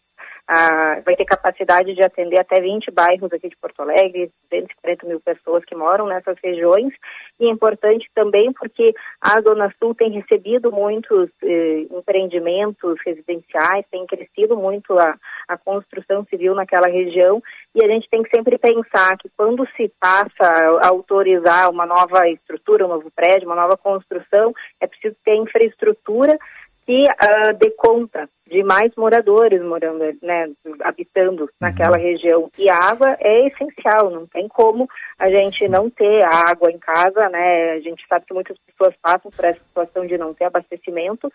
vai ter capacidade de atender até 20 bairros aqui de Porto Alegre, 240 mil pessoas que moram nessas regiões. E é importante também porque a Zona Sul tem recebido muitos eh, empreendimentos residenciais, tem crescido muito a, a construção civil naquela região. E a gente tem que sempre pensar que quando se passa a autorizar uma nova estrutura, um novo prédio, uma nova construção, é preciso ter infraestrutura que uh, dê conta de mais moradores morando, né, habitando naquela uhum. região. E a água é essencial, não tem como a gente não ter água em casa, né? A gente sabe que muitas pessoas passam por essa situação de não ter abastecimento,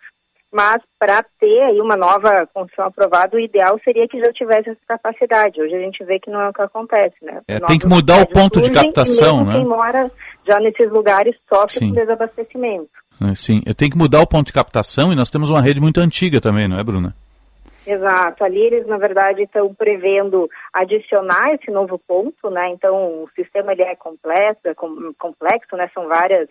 mas para ter aí uma nova construção aprovada, o ideal seria que já tivesse essa capacidade. Hoje a gente vê que não é o que acontece, né? É, tem que mudar o ponto de captação, né? Quem mora já nesses lugares sofre Sim. com desabastecimento. É, sim, tem que mudar o ponto de captação e nós temos uma rede muito antiga também, não é, Bruna? Exato. Ali eles, na verdade, estão prevendo adicionar esse novo ponto, né? Então, o sistema ele é complexo, é complexo, né? São várias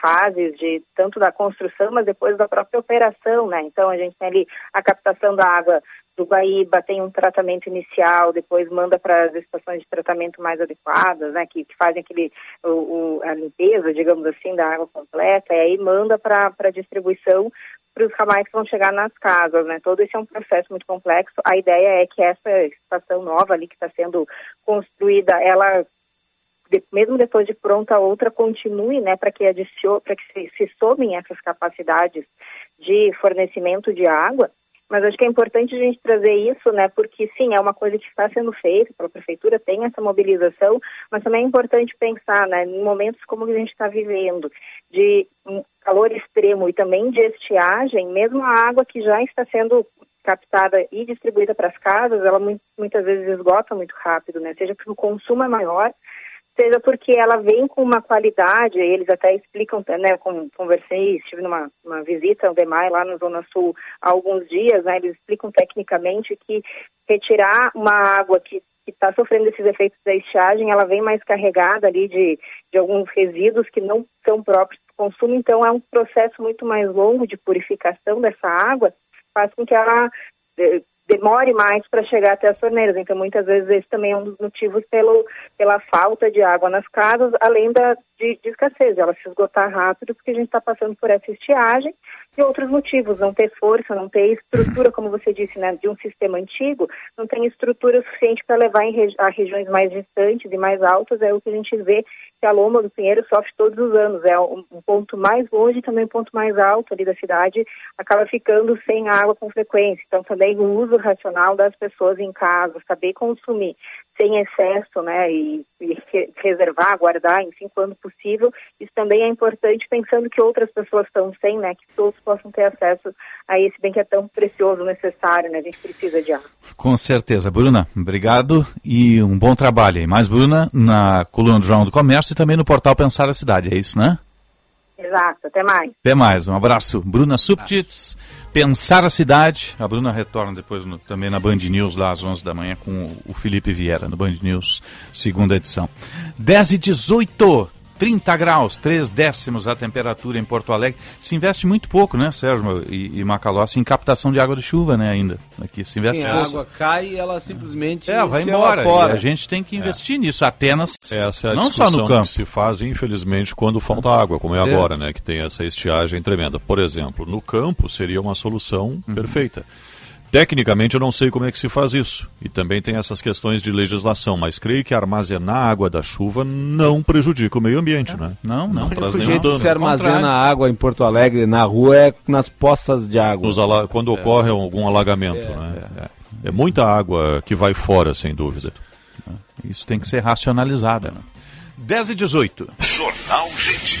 fases de tanto da construção, mas depois da própria operação, né? Então, a gente tem ali a captação da água do Guaíba tem um tratamento inicial, depois manda para as estações de tratamento mais adequadas, né, que, que fazem aquele, o, o, a limpeza, digamos assim, da água completa, e aí manda para a distribuição para os ramais que vão chegar nas casas, né? Todo esse é um processo muito complexo. A ideia é que essa estação nova ali que está sendo construída, ela mesmo depois de pronta a outra continue, né, para que adicione, para que se, se somem essas capacidades de fornecimento de água mas acho que é importante a gente trazer isso, né? Porque sim, é uma coisa que está sendo feita pela prefeitura, tem essa mobilização, mas também é importante pensar, né? Em momentos como a gente está vivendo, de calor extremo e também de estiagem, mesmo a água que já está sendo captada e distribuída para as casas, ela muitas vezes esgota muito rápido, né? Seja porque o consumo é maior, seja porque ela vem com uma qualidade, eles até explicam, né, conversei, estive numa uma visita ao DEMAI lá na Zona Sul há alguns dias, né, eles explicam tecnicamente que retirar uma água que está sofrendo esses efeitos da estiagem, ela vem mais carregada ali de, de alguns resíduos que não são próprios do consumo, então é um processo muito mais longo de purificação dessa água, faz com que ela eh, demore mais para chegar até as torneiras. Então, muitas vezes, esse também é um dos motivos pelo, pela falta de água nas casas, além da, de, de escassez, ela se esgotar rápido, porque a gente está passando por essa estiagem e outros motivos, não ter força, não ter estrutura, como você disse, né, de um sistema antigo, não tem estrutura suficiente para levar regi a regiões mais distantes e mais altas, é o que a gente vê que a Loma do Pinheiro sofre todos os anos, é um, um ponto mais longe e também um ponto mais alto ali da cidade, acaba ficando sem água com frequência, então também o uso racional das pessoas em casa, saber consumir sem excesso, né, e, e reservar, guardar, enfim, quando possível. Isso também é importante, pensando que outras pessoas estão sem, né, que todos possam ter acesso a esse bem que é tão precioso, necessário, né, a gente precisa de água. Com certeza. Bruna, obrigado e um bom trabalho aí. Mais, Bruna, na coluna do Jornal do Comércio e também no portal Pensar a Cidade, é isso, né? Exato, até mais. Até mais, um abraço. Bruna Subtits, Pensar a Cidade. A Bruna retorna depois no, também na Band News, lá às 11 da manhã, com o Felipe Vieira, no Band News, segunda edição. 10 e 18. 30 graus, 3 décimos a temperatura em Porto Alegre. Se investe muito pouco, né, Sérgio e, e Macalossi, em captação de água de chuva, né, ainda. Aqui se investe Sim, pouco. A água cai e ela simplesmente é, vai embora. a gente tem que é. investir é. nisso. Atenas, essa é a não só no campo. que se faz, infelizmente, quando falta água, como é, é, agora, né, que tem essa estiagem tremenda. Por exemplo, no campo seria uma solução uhum. perfeita. Tecnicamente eu não sei como é que se faz isso. E também tem essas questões de legislação, mas creio que armazenar água da chuva não prejudica o meio ambiente, é. né? Não, não. não traz nenhum jeito dano. que se armazena água em Porto Alegre na rua é nas poças de água. Quando é. ocorre algum alagamento, é, né? É. é. muita água que vai fora, sem dúvida. Isso tem que ser racionalizado. Né? 10 e 18. Jornal Gente.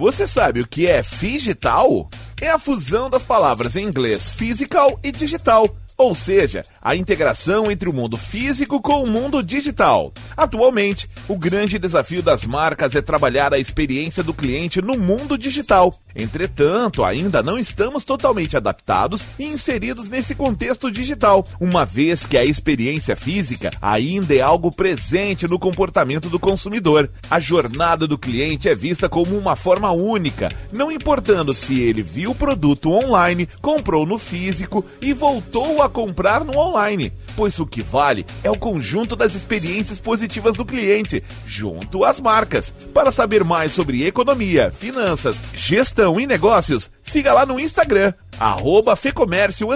Você sabe o que é digital? É a fusão das palavras em inglês physical e digital ou seja, a integração entre o mundo físico com o mundo digital. Atualmente, o grande desafio das marcas é trabalhar a experiência do cliente no mundo digital. Entretanto, ainda não estamos totalmente adaptados e inseridos nesse contexto digital, uma vez que a experiência física ainda é algo presente no comportamento do consumidor. A jornada do cliente é vista como uma forma única, não importando se ele viu o produto online, comprou no físico e voltou a comprar no online, pois o que vale é o conjunto das experiências positivas do cliente, junto às marcas. Para saber mais sobre economia, finanças, gestão e negócios, siga lá no Instagram, arroba Fecomércio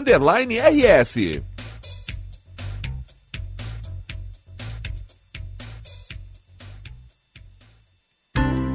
RS.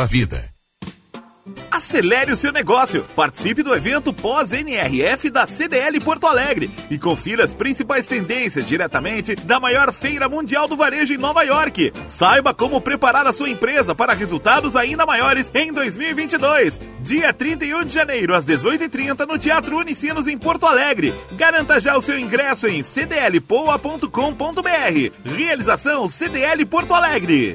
à vida. Acelere o seu negócio. Participe do evento pós-NRF da CDL Porto Alegre e confira as principais tendências diretamente da maior feira mundial do varejo em Nova York. Saiba como preparar a sua empresa para resultados ainda maiores em 2022. Dia 31 de janeiro, às 18h30, no Teatro Unicinos, em Porto Alegre. Garanta já o seu ingresso em cdlpoa.com.br. Realização CDL Porto Alegre.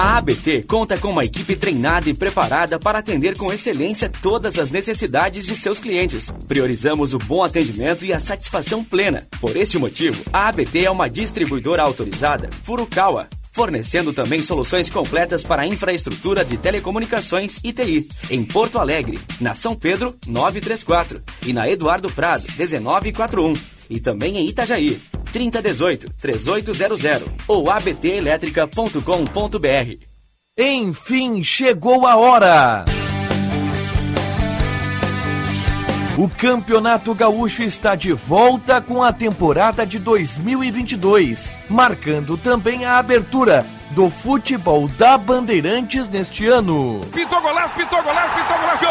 A ABT conta com uma equipe treinada e preparada para atender com excelência todas as necessidades de seus clientes. Priorizamos o bom atendimento e a satisfação plena. Por esse motivo, a ABT é uma distribuidora autorizada Furukawa, fornecendo também soluções completas para a infraestrutura de telecomunicações e TI, em Porto Alegre, na São Pedro 934 e na Eduardo Prado 1941 e também em Itajaí 3018 3800 ou abtelétrica.com.br. Enfim, chegou a hora! O Campeonato Gaúcho está de volta com a temporada de 2022, marcando também a abertura do futebol da Bandeirantes neste ano. Pitou golaço, pitou golaço, pitou golaço!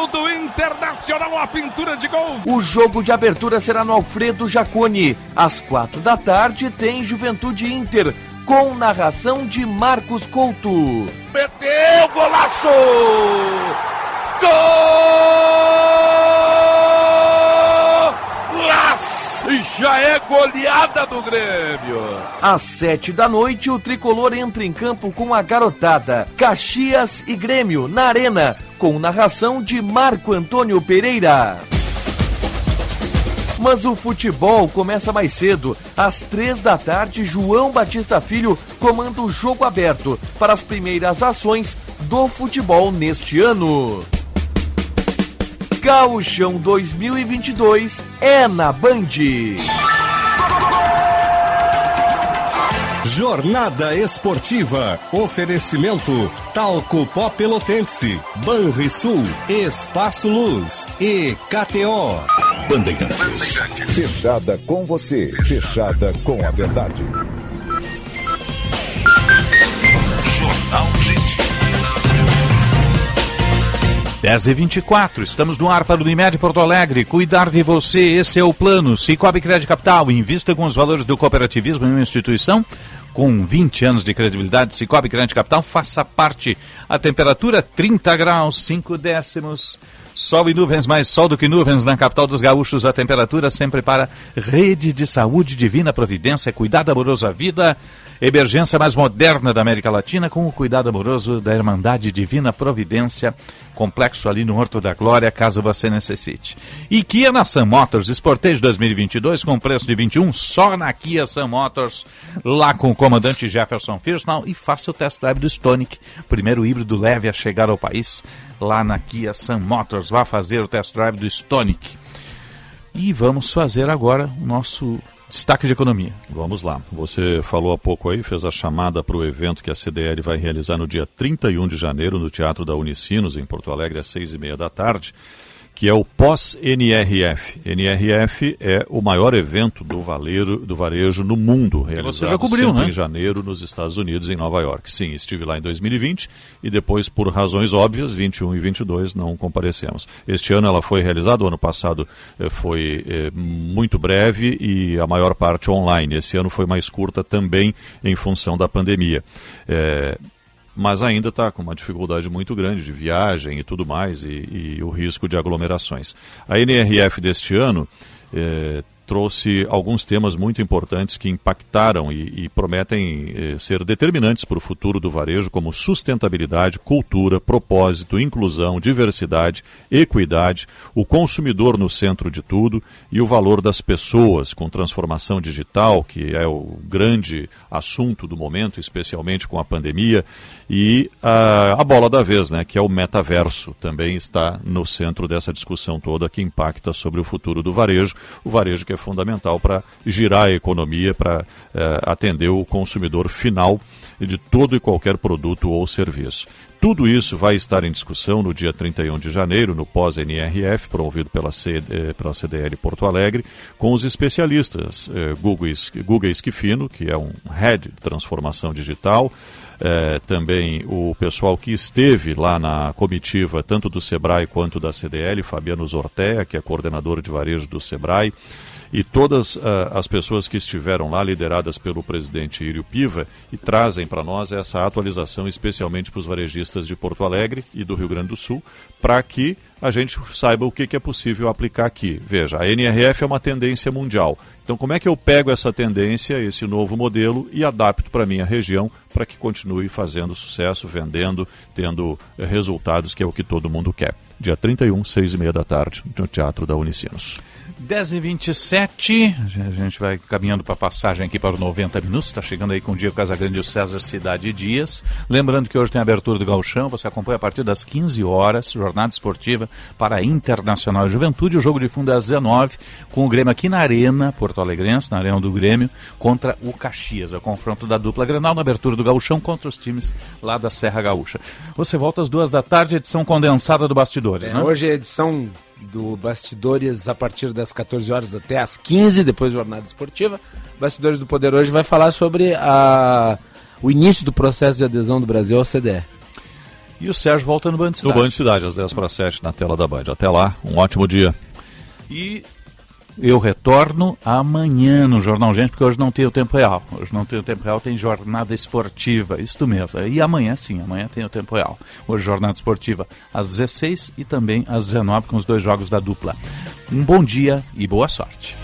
Gol do Internacional, a pintura de gol! O jogo de abertura será no Alfredo Jaconi. Às quatro da tarde tem Juventude Inter, com narração de Marcos Couto. Meteu golaço! Golaço! Já é goleada do Grêmio! Às sete da noite, o tricolor entra em campo com a garotada Caxias e Grêmio na Arena, com narração de Marco Antônio Pereira. Mas o futebol começa mais cedo. Às três da tarde, João Batista Filho comanda o jogo aberto para as primeiras ações do futebol neste ano. Gauchão 2022 é na Band. Jornada Esportiva. Oferecimento Talco Pó Pelotense, Banrisul, Espaço Luz e KTO. Bandeirantes. Fechada com você, fechada com a verdade. Jornal Gente. 10 e 24 estamos no ar para o Unimed Porto Alegre. Cuidar de você, esse é o plano. Cicobi Crédito Capital, invista com os valores do cooperativismo em uma instituição com 20 anos de credibilidade. Cicobi Crédito Capital, faça parte. A temperatura 30 graus, 5 décimos. Sol e nuvens, mais sol do que nuvens na capital dos gaúchos. A temperatura sempre para Rede de Saúde Divina Providência, cuidado amoroso à vida. Emergência mais moderna da América Latina com o cuidado amoroso da Irmandade Divina Providência, complexo ali no Horto da Glória, caso você necessite. E Kia na Sam Motors, Sportage 2022 com preço de 21 só na Kia Sam Motors, lá com o comandante Jefferson Firsnall e faça o test drive do Stonic, primeiro híbrido leve a chegar ao país, lá na Kia Sam Motors. Vá fazer o test drive do Stonic. E vamos fazer agora o nosso Destaque de economia. Vamos lá. Você falou há pouco aí, fez a chamada para o evento que a CDL vai realizar no dia 31 de janeiro no Teatro da Unicinos, em Porto Alegre, às seis e meia da tarde que é o pós-NRF. NRF é o maior evento do, valeiro, do varejo no mundo, realizado Você já cobriu, sempre né? em janeiro nos Estados Unidos, em Nova York. Sim, estive lá em 2020 e depois, por razões óbvias, 21 e 22 não comparecemos. Este ano ela foi realizada, o ano passado eh, foi eh, muito breve e a maior parte online. Esse ano foi mais curta também em função da pandemia. Eh, mas ainda está com uma dificuldade muito grande de viagem e tudo mais, e, e o risco de aglomerações. A NRF deste ano eh, trouxe alguns temas muito importantes que impactaram e, e prometem eh, ser determinantes para o futuro do varejo, como sustentabilidade, cultura, propósito, inclusão, diversidade, equidade, o consumidor no centro de tudo e o valor das pessoas com transformação digital, que é o grande assunto do momento, especialmente com a pandemia, e a, a bola da vez, né, que é o metaverso, também está no centro dessa discussão toda que impacta sobre o futuro do varejo, o varejo que é fundamental para girar a economia, para eh, atender o consumidor final de todo e qualquer produto ou serviço. Tudo isso vai estar em discussão no dia 31 de janeiro, no pós-NRF, promovido pela, C, eh, pela CDL Porto Alegre, com os especialistas eh, Google, Google Esquifino, que é um head de transformação digital, eh, também o pessoal que esteve lá na comitiva, tanto do SEBRAE quanto da CDL, Fabiano Zortea, que é coordenador de varejo do SEBRAE, e todas uh, as pessoas que estiveram lá, lideradas pelo presidente Írio Piva, e trazem para nós essa atualização, especialmente para os varejistas de Porto Alegre e do Rio Grande do Sul, para que a gente saiba o que, que é possível aplicar aqui. Veja, a NRF é uma tendência mundial. Então, como é que eu pego essa tendência, esse novo modelo, e adapto para a minha região para que continue fazendo sucesso, vendendo, tendo eh, resultados, que é o que todo mundo quer. Dia 31, 6 e meia da tarde, no Teatro da Unicinos. 10 e 27 a gente vai caminhando para a passagem aqui para os 90 minutos, está chegando aí com o Diego Casagrande e o César Cidade Dias. Lembrando que hoje tem a abertura do Galchão, você acompanha a partir das 15 horas, jornada esportiva para a Internacional Juventude, o jogo de fundo é às 19 com o Grêmio aqui na Arena, Porto Alegrense, na Arena do Grêmio, contra o Caxias, é o confronto da dupla Granal na abertura do Galchão contra os times lá da Serra Gaúcha. Você volta às duas da tarde, edição condensada do Bastidores, É, né? Hoje é edição do Bastidores a partir das 14 horas até as 15, depois jornada esportiva. Bastidores do Poder hoje vai falar sobre a, o início do processo de adesão do Brasil ao CDE. E o Sérgio volta no Band No Cidade. Band Cidade, às 10 para 7, na tela da Band. Até lá, um ótimo dia. E eu retorno amanhã no Jornal Gente, porque hoje não tem o tempo real. Hoje não tem o tempo real, tem jornada esportiva, isto mesmo. E amanhã sim, amanhã tem o tempo real. Hoje jornada esportiva às 16 e também às 19 com os dois jogos da dupla. Um bom dia e boa sorte.